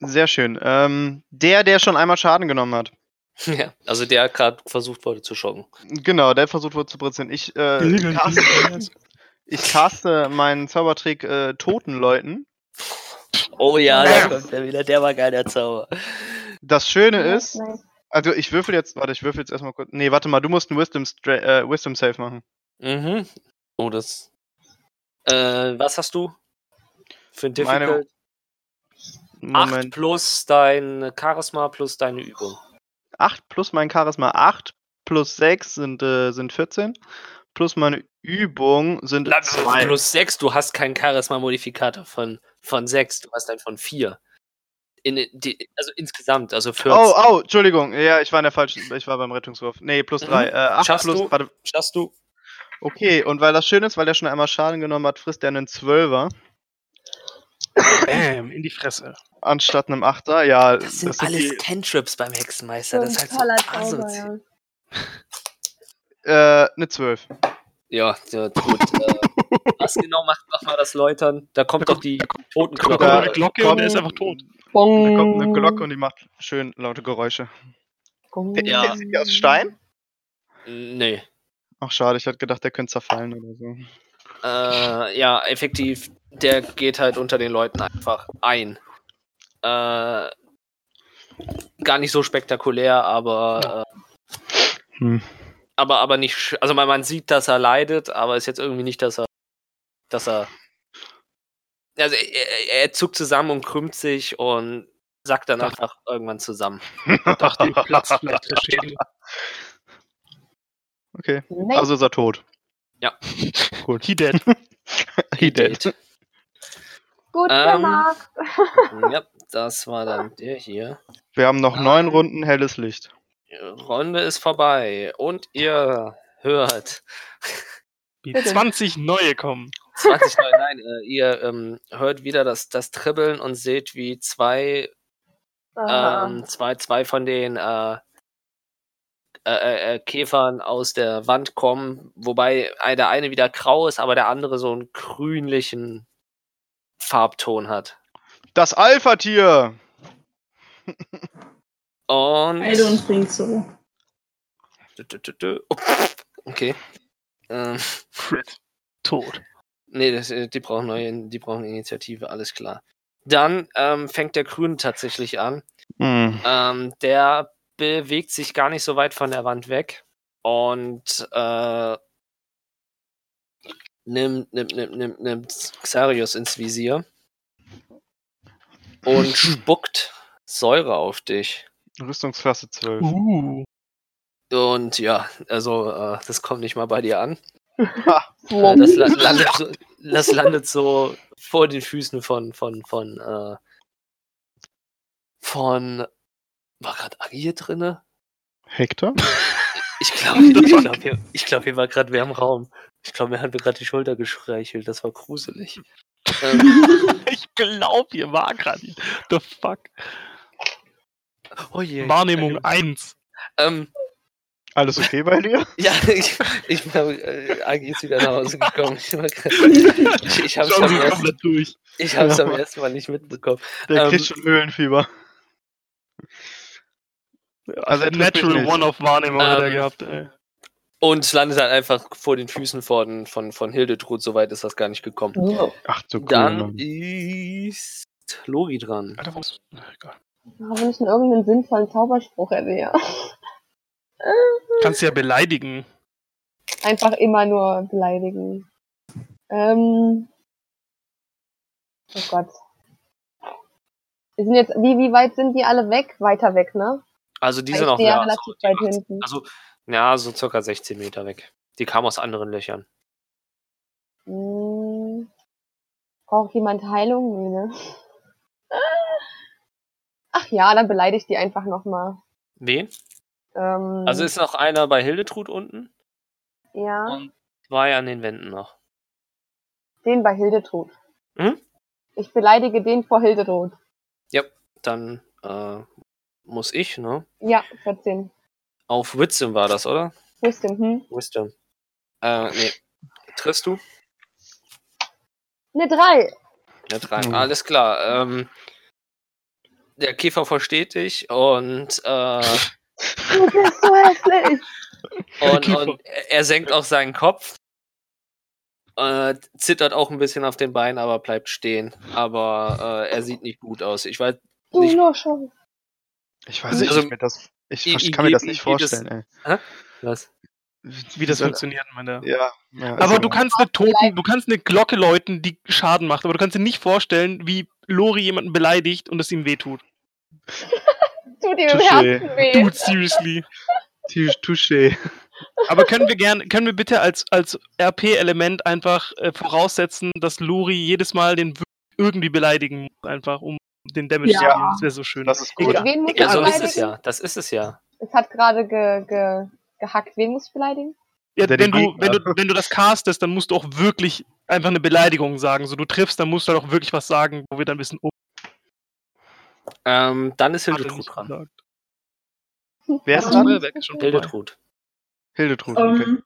Sehr schön. Ähm, der, der schon einmal Schaden genommen hat. *laughs* ja, also der gerade versucht wurde zu schocken. Genau, der versucht wurde zu britzeln. Ich, äh, cast, *laughs* ich caste meinen Zaubertrick äh, Toten läuten. Oh ja, da kommt er wieder, der war geil, der Zauber. Das Schöne ist, also ich würfel jetzt, warte, ich würfel jetzt erstmal kurz. Nee, warte mal, du musst einen Wisdom, äh, Wisdom Save machen. Mhm. Oh, das. Äh, was hast du? Für ein Meine- Difficult? 8 Moment. plus dein Charisma plus deine Übung. 8 plus mein Charisma 8 plus 6 sind, äh, sind 14. plus meine Übung sind La- zwei. Plus 6, du hast keinen Charisma-Modifikator von, von 6, du hast einen von 4. In, die, also insgesamt, also 14. Oh, oh, Entschuldigung. Ja, ich war in der falschen. Ich war beim Rettungswurf. Nee, plus Mhm. drei. Äh, acht Schaffst plus. du? Warte. Schaffst du? Okay, und weil das schön ist, weil der schon einmal Schaden genommen hat, frisst er einen Zwölfer Bam, in die Fresse. anstatt einem Achter. Ja, Das sind sind alles die, Cantrips beim Hexenmeister. So Das ist halt so Zauber, ja. äh, eine Zwölf. Ja, ja, *laughs* gut. äh, was genau macht nochmal das Läutern? Da kommt Da doch die Da kommt Totenglocke. eine Glocke und er ist einfach tot. Bong. Da kommt eine Glocke und die macht schön laute Geräusche. Bong. Ja. Ist die aus Stein? Nee. Ach, schade, ich hatte gedacht, der könnte zerfallen oder so. Äh, ja, effektiv, der geht halt unter den Leuten einfach ein. Äh, gar nicht so spektakulär, aber äh, Hm. Aber aber nicht, also man, man sieht, dass er leidet, aber ist jetzt irgendwie nicht, dass er, dass er, also er, er- zuckt zusammen und krümmt sich und sackt dann einfach irgendwann zusammen. *laughs* Ich dachte, ihm platzt vielleicht der Schädel. Okay, Nee. also ist er tot. Ja. Gut. He dead. *laughs* He dead. Gut Ähm, gemacht. ja, das war dann der hier. Wir haben noch Ah. neun Runden helles Licht. Runde ist vorbei und ihr hört Wie Bitte. 20 neue kommen. 20 nein, nein, äh, ihr ähm, hört wieder das, das Tribbeln und seht, wie zwei, ähm, zwei, zwei von den äh, äh, äh, äh, Käfern aus der Wand kommen, wobei äh, der eine wieder grau ist, aber der andere so einen grünlichen Farbton hat. Das Alpha-Tier! *laughs* Und. I don't think so. Oh, Okay. Ähm, Crit. Tot. nee, das, äh, die brauchen neue, die brauchen Initiative, alles klar. Dann ähm, fängt der Grün tatsächlich an. Hm. Ähm, der bewegt sich gar nicht so weit von der Wand weg und äh, nimmt, nimmt, nimmt, nimmt, nimmt Xarius ins Visier und *laughs* spuckt Säure auf dich. Rüstungsklasse 12. Uh. Und ja, also äh, das kommt nicht mal bei dir an. *laughs* Äh, das, la landet so, das landet so vor den Füßen von von von äh, von war gerade Agi hier drinne? Hector? Ich glaube, ich glaube, *laughs* hier, ich glaub, hier war gerade wer im Raum. Ich glaube, mir hat mir gerade die Schulter gestreichelt. Das war gruselig. Ähm, *laughs* Ich glaube, hier war gerade. The fuck. Oh je. Wahrnehmung 1. Ähm, Alles okay bei dir? *laughs* ja, ich, ich bin, äh, Agi ist wieder nach Hause gekommen. Ich, ich, ich habe es am, ersten- ich hab's Ja, am ersten Mal nicht mitbekommen. Der Ähm, kriegt schon Höhlenfieber. Also mich Natural. One auf Wahrnehmung hat er Ähm, gehabt. Ey. Und es landet halt einfach vor den Füßen von, von, von Hildetrud. So weit ist das gar nicht gekommen. Oh. Ach du cool, Dann Mann. ist Lori dran. Alter, was? Na, egal. Wenn ich noch irgendeinen sinnvollen Zauberspruch ja. *laughs* Kannst ja beleidigen. Einfach immer nur beleidigen. Ähm. Oh Gott. Wir sind jetzt, wie, wie weit sind die alle weg? Weiter weg, ne? Also die sind auch ja relativ so, weit hinten. Also, ja, so circa 16 Meter weg. Die kam aus anderen Löchern. Hm. Braucht jemand Heilung? Nee, ne? Ach ja, dann beleidige ich die einfach nochmal. Wen? Ähm, Also ist noch einer bei Hildetrud unten ja, und zwei an den Wänden noch. den bei Hildetrud. Mhm. Ich beleidige den vor Hildetrud. Dann äh, muss ich, ne? Ja, 14. Auf Wisdom war das, oder? Wisdom, hm? Wisdom. Äh, nee. Triffst du? Ne, 3. Ja, drei. Mhm. Alles klar. Ähm, der Käfer versteht dich und, äh, Du bist so hässlich. und, und er senkt auch seinen Kopf. Äh, zittert auch ein bisschen auf den Beinen, aber bleibt stehen. Aber äh, er sieht nicht gut aus. Ich weiß, Du Nicht- nur schon. Ich weiß nicht, Also, ich, mir das, ich i- kann mir das nicht vorstellen, ey. was? Wie das funktioniert, meine. Ja, ja. Aber also- du kannst eine Toten, du kannst eine Glocke läuten, die Schaden macht, aber du kannst dir nicht vorstellen, wie Lori jemanden beleidigt und es ihm wehtut. *laughs* Tut ihm im. Herzen weh. Dude, seriously. Tou- Touché. Aber können wir gern, können wir bitte als, als RP-Element einfach äh, voraussetzen, dass Luri jedes Mal den w- irgendwie beleidigen muss, einfach um den Damage Ja. zu geben. Das wäre so schön. Das ist gut. Egal. Wen muss egal. so ist es ja. Das ist es ja. Es hat gerade ge, ge, gehackt. Wen muss ich beleidigen? Ja, wenn, du, wenn, du, wenn du das castest, dann musst du auch wirklich einfach eine Beleidigung sagen. So du triffst, dann musst du halt auch wirklich was sagen, wo wir dann wissen, oh, Ähm, dann ist Hildetrud dran. gesagt. Wer ist Ähm, dran? Hildetrud. Hildetrud. Okay. Ähm,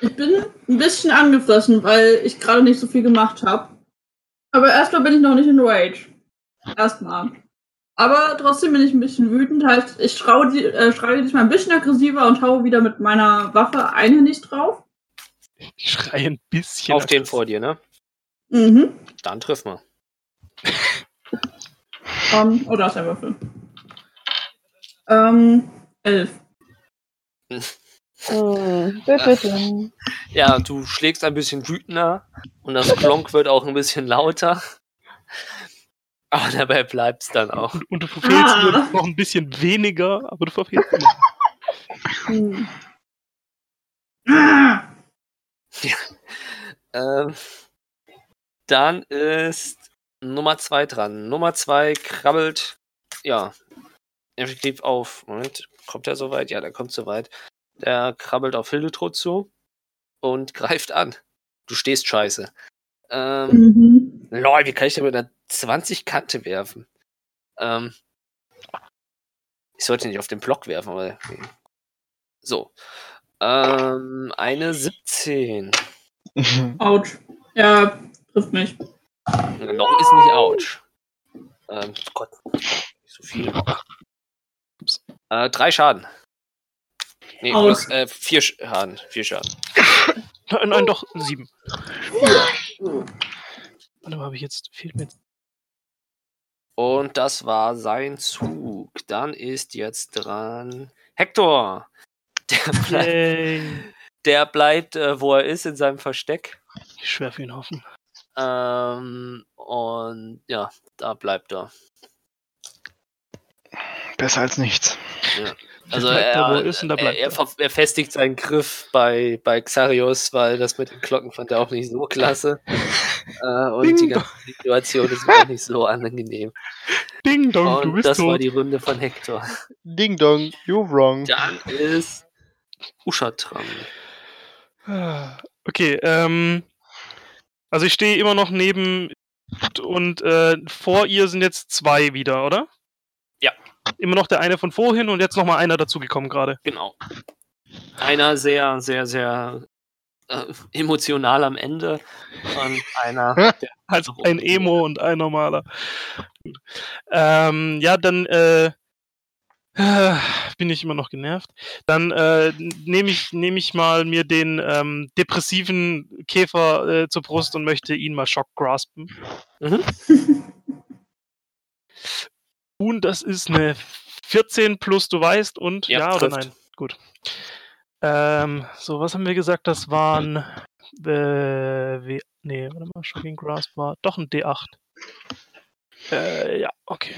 ich bin ein bisschen angefressen, weil ich gerade nicht so viel gemacht habe. Aber erstmal bin ich noch nicht in Rage. Erstmal. Aber trotzdem bin ich ein bisschen wütend. Heißt, ich schraue die, äh, schreie diesmal ein bisschen aggressiver und haue wieder mit meiner Waffe einhändig drauf. Ich schreie ein bisschen. Auf den vor dir, ne? Mhm. Dann triff mal. *laughs* Ähm, oh, da ist der Würfel. Ähm, elf. Hm. Ja, du schlägst ein bisschen wütender und das Klonk wird auch ein bisschen lauter. Aber dabei bleibt's dann auch. Und, und du verfehlst Ah. nur noch ein bisschen weniger, aber du verfehlst immer. Hm. Ah! Ähm, dann ist Nummer zwei dran. Nummer zwei krabbelt, ja, effektiv auf. Moment, kommt er soweit? Ja, der kommt soweit. Der krabbelt auf Hildetrud zu und *laughs* greift an. Du stehst scheiße. Ähm, Mhm. lol, wie kann ich denn mit einer 20 Kante werfen? Ähm, ich sollte nicht auf den Block werfen, aber. So. Ähm, eine 17. *laughs* Autsch. Ja, trifft mich. Noch ist nicht ouch. Ähm, Gott, nicht so viel. Äh, drei Schaden. Nee, plus, äh, vier Schaden. Vier Schaden. *coughs* Nein, nein, doch, sieben. Warte mal, habe ich jetzt, fehlt mir jetzt. Und das war sein Zug. Dann ist jetzt dran Hector. Der bleibt, der bleibt äh, wo er ist, in seinem Versteck. Ich schwer für ihn hoffen. Ähm, und ja, da bleibt er. Besser als nichts. *laughs* Also bleibt er, da, ist er, bleibt er, er. er festigt seinen Griff bei, bei Xarius, weil das mit den Glocken fand er auch nicht so klasse. *laughs* äh, und Ding die ganze Situation ist mir auch nicht so angenehm. *laughs* Ding dong, du Und bist das war tot. die Runde von Hector. Ding dong, you're wrong. Dann ist Usha dran. Ah, Okay, ähm. Also ich stehe immer noch neben und äh, vor ihr sind jetzt zwei wieder, oder? Ja. Immer noch der eine von vorhin und jetzt noch mal einer dazugekommen gerade. Genau. Einer sehr, sehr, sehr äh, emotional am Ende und einer, *laughs* der Also So. ein Emo und ein normaler. Ähm, ja, dann äh, *sighs* bin ich immer noch genervt. Dann äh, nehme ich, nehm ich mal mir den ähm, depressiven Käfer äh, zur Brust und möchte ihn mal Schock graspen. Mhm. *laughs* Und das ist eine 14 plus, du weißt, und Ja, ja, oder nein? Gut. Ähm, so, was haben wir gesagt? Das waren. Äh, w nee, warte mal, Shocking Grasp war doch ein D8. Äh, ja, okay.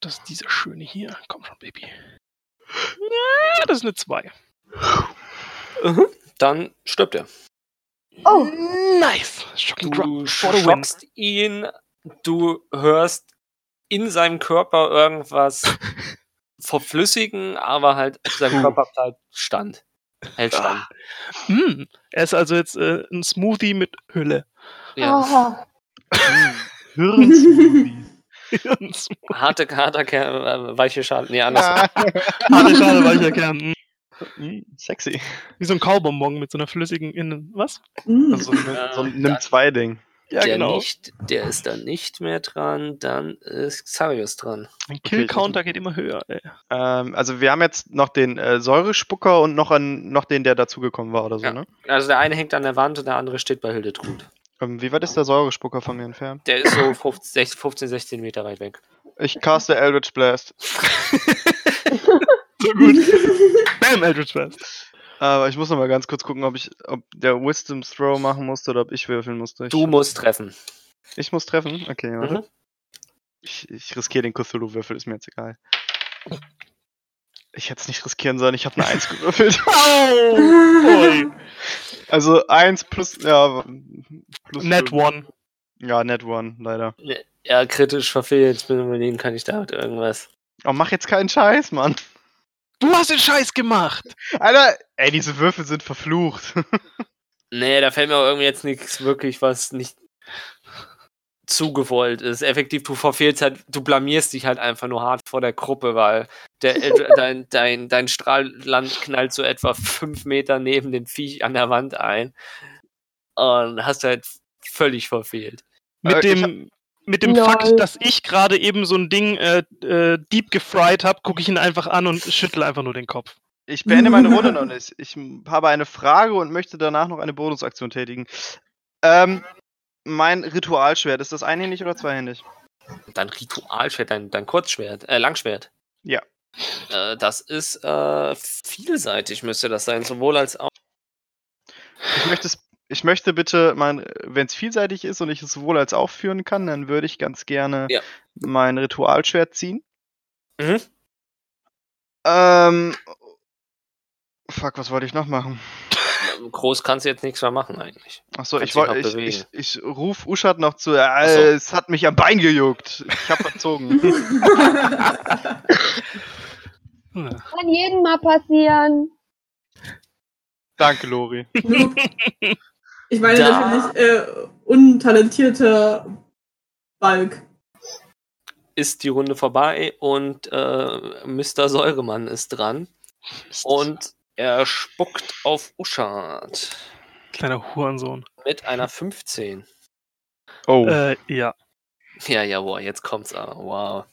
Das ist dieser schöne hier. Komm schon, Baby. Ja, das ist eine 2. dann stirbt er. Oh, Nice. Shocking Du schockst ihn, du hörst in seinem Körper irgendwas *laughs* verflüssigen, aber halt sein Körper bleibt stand. Hält stand. Hm, er ist also jetzt äh, ein Smoothie mit Hülle. Ja. oh. *laughs* Hirnsmoothie. Harte, harter, Ker- äh, weiche Schale. Nee, anders. Ah. *laughs* Harte Schale weicher Kern. Hm. Mm, Sexy. Wie so ein Kaubonbon mit so einer flüssigen Innen. Was? Mm. Also so ein, so ein Ähm, Nimm zwei Ding. Ja, der genau. nicht, der ist dann nicht mehr dran, dann ist Xarius dran. Ein Kill-Counter geht immer höher, ey. Ähm, also wir haben jetzt noch den äh, Säurespucker und noch, einen, noch den, der dazugekommen war oder so, Ja. ne? Also der eine hängt an der Wand und der andere steht bei Hildetrud. Ähm, wie weit ist der Säurespucker von mir entfernt? Der ist so 15, 15 16 Meter weit weg. Ich caste Eldritch Blast. *laughs* So gut. Bam, Eldritch Blast. Aber ich muss noch mal ganz kurz gucken, ob ich, ob der Wisdom Throw machen musste oder ob ich würfeln musste. Ich, Du musst treffen. ich muss treffen? Okay, warte. Mhm. Ich, ich riskiere den Cthulhu-Würfel, ist mir jetzt egal. Ich hätte es nicht riskieren sollen, ich habe eine 1 *laughs* gewürfelt. Ui. Also 1 plus, ja, plus Net one. Ja, net one, leider. Ja, kritisch verfehlt. Mit dem überlegen kann ich damit irgendwas. Oh, mach jetzt keinen Scheiß, Mann. Du hast den Scheiß gemacht. Alter, ey, diese Würfel sind verflucht. *laughs* Nee, da fällt mir auch irgendwie jetzt nichts wirklich, was nicht zugewollt ist. Effektiv, du verfehlst halt, du blamierst dich halt einfach nur hart vor der Gruppe, weil der, äh, dein, dein, dein Strahlland knallt so etwa fünf Meter neben dem Viech an der Wand ein. Und hast halt völlig verfehlt. Mit Äh, dem, mit dem Lol. Fakt, dass ich gerade eben so ein Ding äh, äh, deep gefried habe, gucke ich ihn einfach an und schüttel einfach nur den Kopf. Ich beende meine *laughs* Runde noch nicht. Ich habe eine Frage und möchte danach noch eine Bonusaktion tätigen. Ähm, mein Ritualschwert, ist das einhändig oder zweihändig? Dein Ritualschwert, dein, dein Kurzschwert, äh, Langschwert. Ja. Äh, das ist äh, vielseitig, müsste das sein, sowohl als auch. Ich möchte, ich möchte bitte, wenn es vielseitig ist und ich es sowohl als auch führen kann, dann würde ich ganz gerne Ja. mein Ritualschwert ziehen. Mhm. Ähm, fuck, was wollte ich noch machen? Groß kannst du jetzt nichts mehr machen eigentlich. Achso, ich ich, ich, ich ruf Uschat noch zu, äh, so. es hat mich am Bein gejuckt. Ich hab verzogen. *laughs* *laughs* Kann jedem mal passieren. Danke, Lori. *laughs* Ich meine Da- natürlich äh, untalentierter Balk. Ist die Runde vorbei und äh, Mr. Säuremann ist dran. Und er spuckt auf Uschat Kleiner Hurensohn. mit einer 15. Oh. Äh, ja. Ja, ja, wow, jetzt kommt's aber. Wow.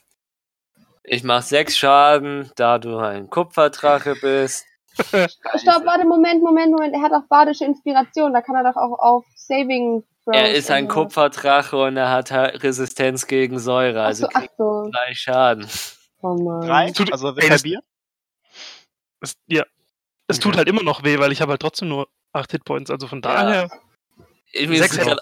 Ich mach sechs Schaden, da du ein Kupferdrache bist. *laughs* Stopp, warte, Moment, Moment, Moment. Er hat auch badische Inspiration. Da kann er doch auch auf Saving Throws Er ist ein. Kupferdrache und er hat halt Resistenz gegen Säure, Ach also so, ach so. drei Schaden. Oh Mann. Drei? Tut- Also das- Bier? Es, ja. Es tut halt immer noch weh, weil ich habe halt trotzdem nur 8 Hitpoints. Also von daher. Mir Sechs ist gerade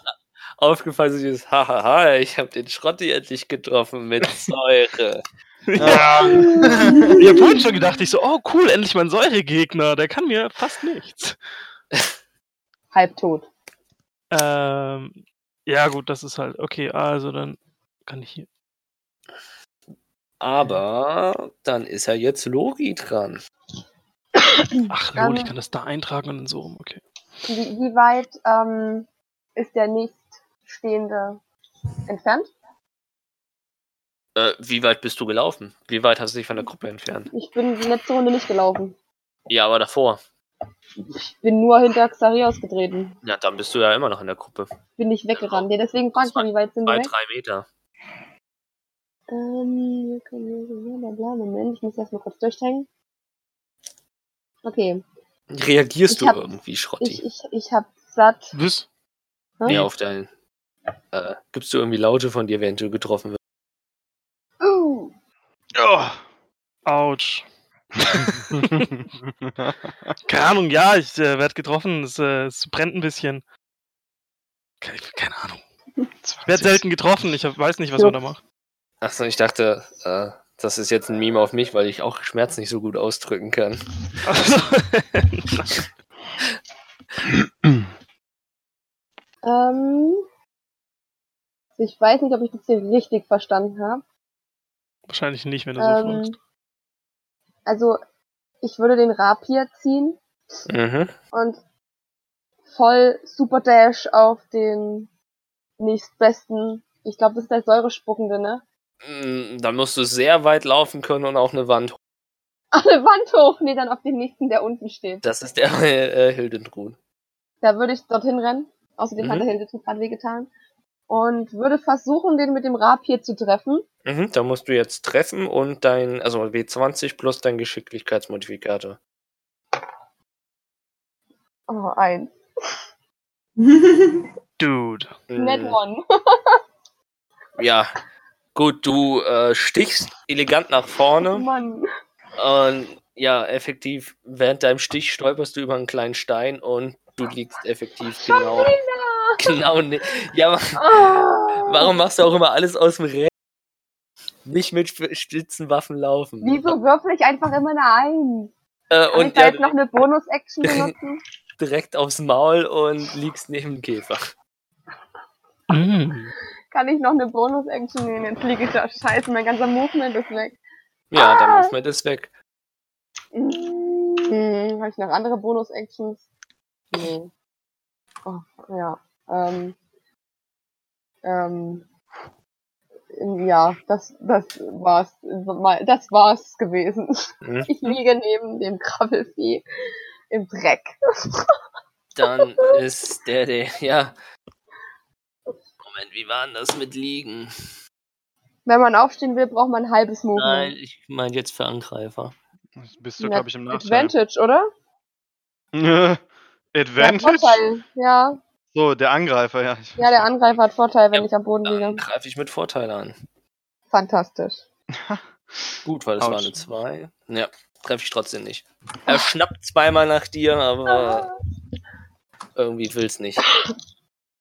aufgefallen, so dieses Hahaha, ich habe den Schrotti endlich getroffen mit *laughs* Säure. Ja. Ich habe vorhin schon gedacht, ich so, oh cool, endlich mein Säuregegner. Der kann mir fast nichts. *laughs* Halbtot. Ähm, ja, gut, das ist halt. Okay, also dann kann ich hier. Aber dann ist ja jetzt Lori dran. Ach, *laughs* lol, Ähm. ich kann das da eintragen und dann so rum, okay. Wie, wie weit ähm, ist der Nichtstehende entfernt? Äh, wie weit bist du gelaufen? Wie weit hast du dich von der Gruppe entfernt? Ich bin die letzte Runde nicht gelaufen. Ja, aber davor. Ich bin nur hinter Xarios getreten. Ja, dann bist du ja immer noch in der Gruppe. Bin nicht weggerannt. Ja, deswegen frag ich mich, wie weit sind Bei wir weg? drei Meter. Ähm, wir können hier, bla, bla, Moment, ich muss erst mal kurz durchdenken. Okay, Reagierst Ich du hab- irgendwie, Schrotti? ich, ich, ich hab satt. Was? Hm? Ja, auf dein. Äh, gibst du irgendwie Laute von dir, während du getroffen wirst? Uh, Oh. Autsch. *laughs* Keine Ahnung, ja, ich äh, werde getroffen. Es, äh, es brennt ein bisschen. Keine, keine Ahnung. *laughs* Ich werde selten getroffen. Ich hab, weiß nicht, was man da macht. Achso, ich dachte, äh, das ist jetzt ein Meme auf mich, weil ich auch Schmerz nicht so gut ausdrücken kann. *laughs* Ähm, ich weiß nicht, ob ich das hier richtig verstanden habe. wahrscheinlich nicht, wenn du so Ähm, fragst. also, ich würde den Rapier ziehen Mhm. und voll Super Dash auf den nächstbesten. Ich glaube, das ist der Säurespuckende, ne? Mm, Dann musst du sehr weit laufen können und auch eine Wand. hoch. Alle Wand hoch, nee, dann auf den nächsten, der unten steht. Das ist der *laughs* äh, Hildentrun. Da würde ich dorthin rennen. Außerdem Mhm. hat der Hildetrud gerade wehgetan. Und würde versuchen, den mit dem Rapier zu treffen. Mhm, da musst du jetzt treffen und dein, also W20 plus dein Geschicklichkeitsmodifikator. Oh, eins. Dude. Net Mm, one. *laughs* Ja. Gut, du äh, stichst elegant nach vorne. Mann. Und ja, effektiv, während deinem Stich stolperst du über einen kleinen Stein und du liegst effektiv genau. Genau. Ne ja, Ah. warum machst du auch immer alles aus dem Rennen? nicht mit sp- spitzen Waffen laufen. Wieso würfel ich einfach immer eine Eins? Äh, Kann ich und da ja, jetzt noch eine Bonus-Action *laughs* benutzen? direkt aufs Maul und liegst neben dem Käfer. Mm. Kann ich noch eine Bonus-Action nehmen? Jetzt liege ich da. Scheiße, mein ganzer Movement ist weg. Ja, Ah! der Movement ist weg. Hm, Habe ich noch andere Bonus-Actions? Nee. Oh, ja. Ähm, ähm, ja, das, das war's. Das war's gewesen. Mhm. Ich liege neben dem Krabbelvieh im Dreck. Dann *laughs* ist der, der, ja. Moment, wie war denn das mit Liegen? Wenn man aufstehen will, braucht man ein halbes Nein, Movement. ich meine jetzt für Angreifer. Das bist du, glaube ich, im Nachteil. Advantage, oder? *laughs* Ja, Advantage? Vorteil. Ja. So, der Angreifer, ja. ja, der Angreifer hat Vorteil, wenn Ja, ich am Boden Dann liege. greife ich mit Vorteil an. Fantastisch. *laughs* Gut, weil es war eine 2. Ja, treffe ich trotzdem nicht. Er schnappt zweimal nach dir, aber irgendwie will's nicht.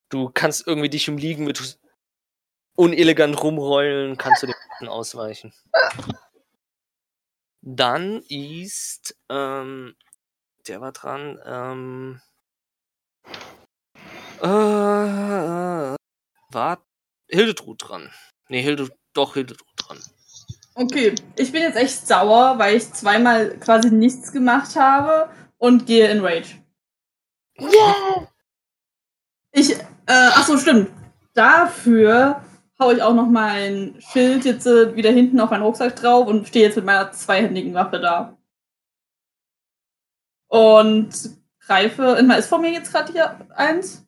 Du kannst irgendwie dich im Liegen mit unelegant rumrollen, kannst du den ausweichen. Dann ist, ähm, der war dran, ähm, äh, war Hildetrud dran. Nee, Hilde, doch Hildetrud dran. Okay, ich bin jetzt echt sauer, weil ich zweimal quasi nichts gemacht habe und gehe in Rage. Yeah! Äh, ach so, stimmt. Dafür hau ich auch noch mein Schild jetzt äh, wieder hinten auf meinen Rucksack drauf und stehe jetzt mit meiner zweihändigen Waffe da. Und greife, immer ist vor mir jetzt gerade hier eins?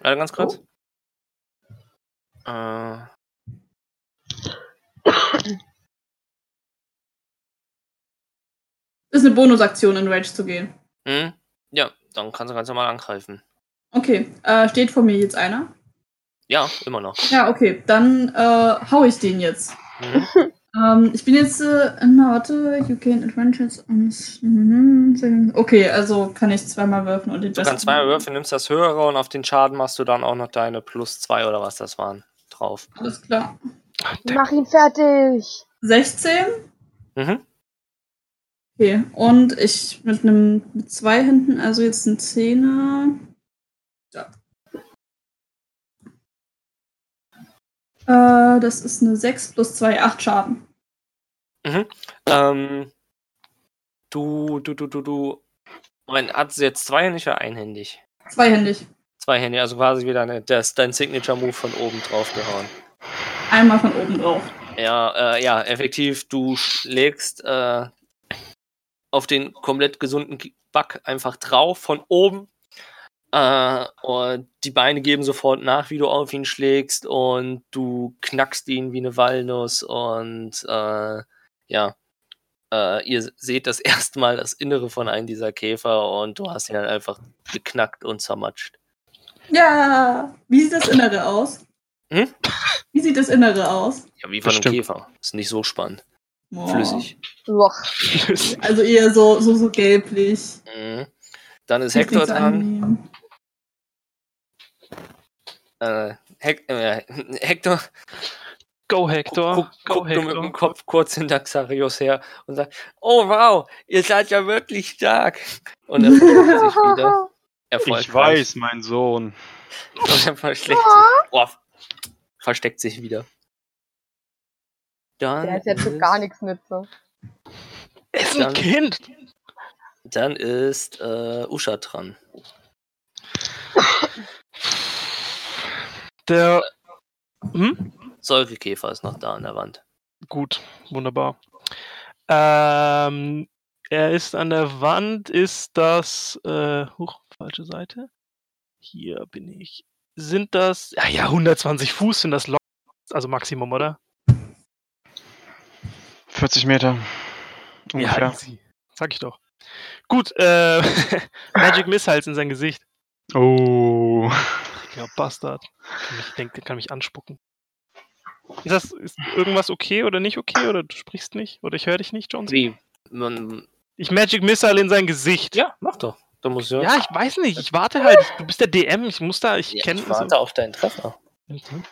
Warte ganz kurz. Äh, Ist eine Bonusaktion in Rage zu gehen. hm? Dann kannst du ganz normal angreifen. Okay, äh, steht vor mir jetzt einer? Ja, immer noch. Ja, okay, dann äh, hau ich den jetzt. Mhm. *laughs* Ähm, ich bin jetzt, äh, na, warte, you gain adventures on... mhm, Okay, also kann ich zweimal würfen und den Du kannst zweimal würfeln, nimmst das höhere und auf den Schaden machst du dann auch noch deine plus zwei oder was das waren drauf. Alles klar. Mach ihn fertig! 16? Mhm. Okay, und ich mit einem mit zwei hinten, also jetzt ein Zehner. Ja. Äh, das ist eine 6 plus 2, 8 Schaden. Ähm, du, du, du, du, du. Moment, hat sie jetzt zweihändig oder einhändig? Zweihändig. Zweihändig, also quasi wieder eine, das, dein Signature-Move von oben drauf gehauen. Einmal von oben drauf. Ja, äh, ja, effektiv, du schlägst äh, auf den komplett gesunden Back einfach drauf von oben. Äh, und die Beine geben sofort nach, wie du auf ihn schlägst und du knackst ihn wie eine Walnuss und äh, ja, äh, ihr seht das *laughs* erste Mal das Innere von einem dieser Käfer und du hast ihn halt einfach geknackt und zermatscht. Ja, wie sieht das Innere aus? Hm? Wie sieht das Innere aus? Ja, wie von einem. Käfer. Ist nicht so spannend. Boah. Flüssig. Loch. Also eher so, so, so gelblich. Mhm. Dann ist Hector dran. Äh, Hec äh, *laughs* Hector Go Hector. guckt Go guckt nur mit Hector. dem Kopf kurz hinter Xarius her und sagt, oh wow, ihr seid ja wirklich stark. Und er versteckt sich *laughs* wieder. Erfolgreich. Ich weiß, mein Sohn. Und er versteckt sich, oh, versteckt sich wieder. Dann Der ist jetzt für gar nichts nütze. Er ist Dann- ein Kind. Dann ist äh, Usha dran. Der. Hm? Säurekäfer ist noch da an der Wand. Gut, wunderbar. Ähm, er ist an der Wand, ist das. Äh, huch, falsche Seite. Hier bin ich. Sind das. Ja, ja, 120 Fuß sind das Lo Also Maximum, oder? 40 Meter. Ungefähr. easy. Sag ich doch. Gut, äh, *laughs* Magic Missiles in sein Gesicht. Oh. Ja, Bastard. Kann mich, denkt, der kann mich anspucken. Ist das ist irgendwas okay oder nicht okay? Oder du sprichst nicht? Oder ich höre dich nicht, Johnson? Wie? Man, Ich Magic Missile in sein Gesicht. ja, mach doch. Da muss ja. Ja, ich weiß nicht. Ich warte halt. Du bist der DM. Ich muss da. Ich Ja, kenne ich warte auf deinen Treffer. so.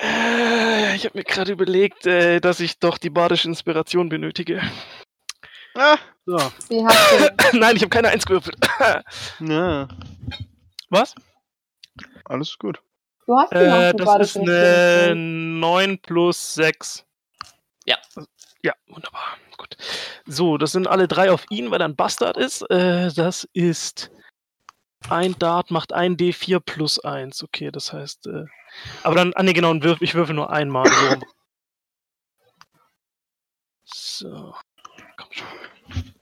Äh, ich habe mir gerade überlegt, äh, dass ich doch die badische Inspiration benötige. Ah, So. Wie hast du *coughs* Nein, ich habe keine Eins gewürfelt. *coughs* ja, Was? alles gut. Du hast die Äh, das ist eine 9 plus 6. Ja. Ja, wunderbar. Gut. So, das sind alle drei auf ihn, weil er ein Bastard ist. Äh, das ist ein Dart macht ein D4 plus 1. Okay, das heißt. Äh, aber dann, ah ne, genau, Würf, ich würfel nur einmal. So. so. Komm schon.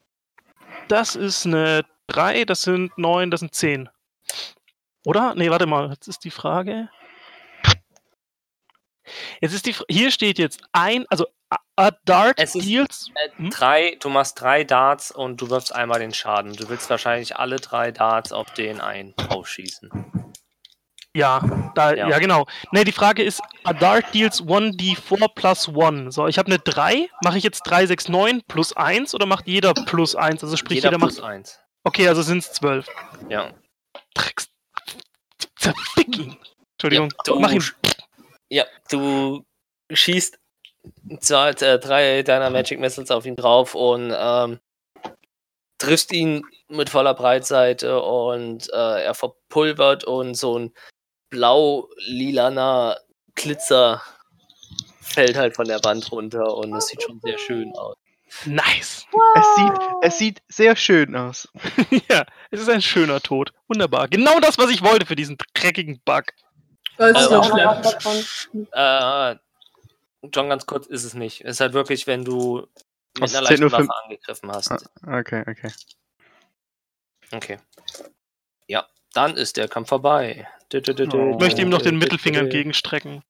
Das ist eine 3, das sind 9, das sind 10. Oder? Nee, warte mal, jetzt ist die Frage. Jetzt ist die hier steht jetzt ein, also a, dart Es ist- deals. Äh, Hm? drei, du machst drei Darts und du wirfst einmal den Schaden. Du willst wahrscheinlich alle drei Darts auf den einen aufschießen. Ja, da, ja. Ja. genau. Nee, die Frage ist, a dart deals 1d4 plus 1. So, ich habe eine 3. Mache ich jetzt 3, 6, 9 plus 1 oder macht jeder plus 1? Also sprich, Jeder jeder, plus macht. eins. Okay, also sind es 12. Ja. Drecks. Zerfick ihn. Entschuldigung, Ja, mach ihn. Ja, du schießt zwei, äh, drei deiner Magic Missiles auf ihn drauf und ähm, triffst ihn mit voller Breitseite und äh, er verpulvert und so ein blau-lilaner Glitzer fällt halt von der Wand runter und es sieht schon sehr schön aus. Nice. Es sieht, es sieht sehr schön aus. *laughs* ja, es ist ein schöner Tod. Wunderbar. Genau das, was ich wollte für diesen dreckigen Bug. Das ist Also noch was *laughs* schlimm. Äh, John, ganz kurz ist es nicht. Es ist halt wirklich, wenn du mit Also einer leichten Waffe angegriffen hast. Ah, Okay, okay. Okay. Ja, dann ist der Kampf vorbei. Oh. Ich möchte ihm noch den Mittelfinger entgegen. entgegenstrecken.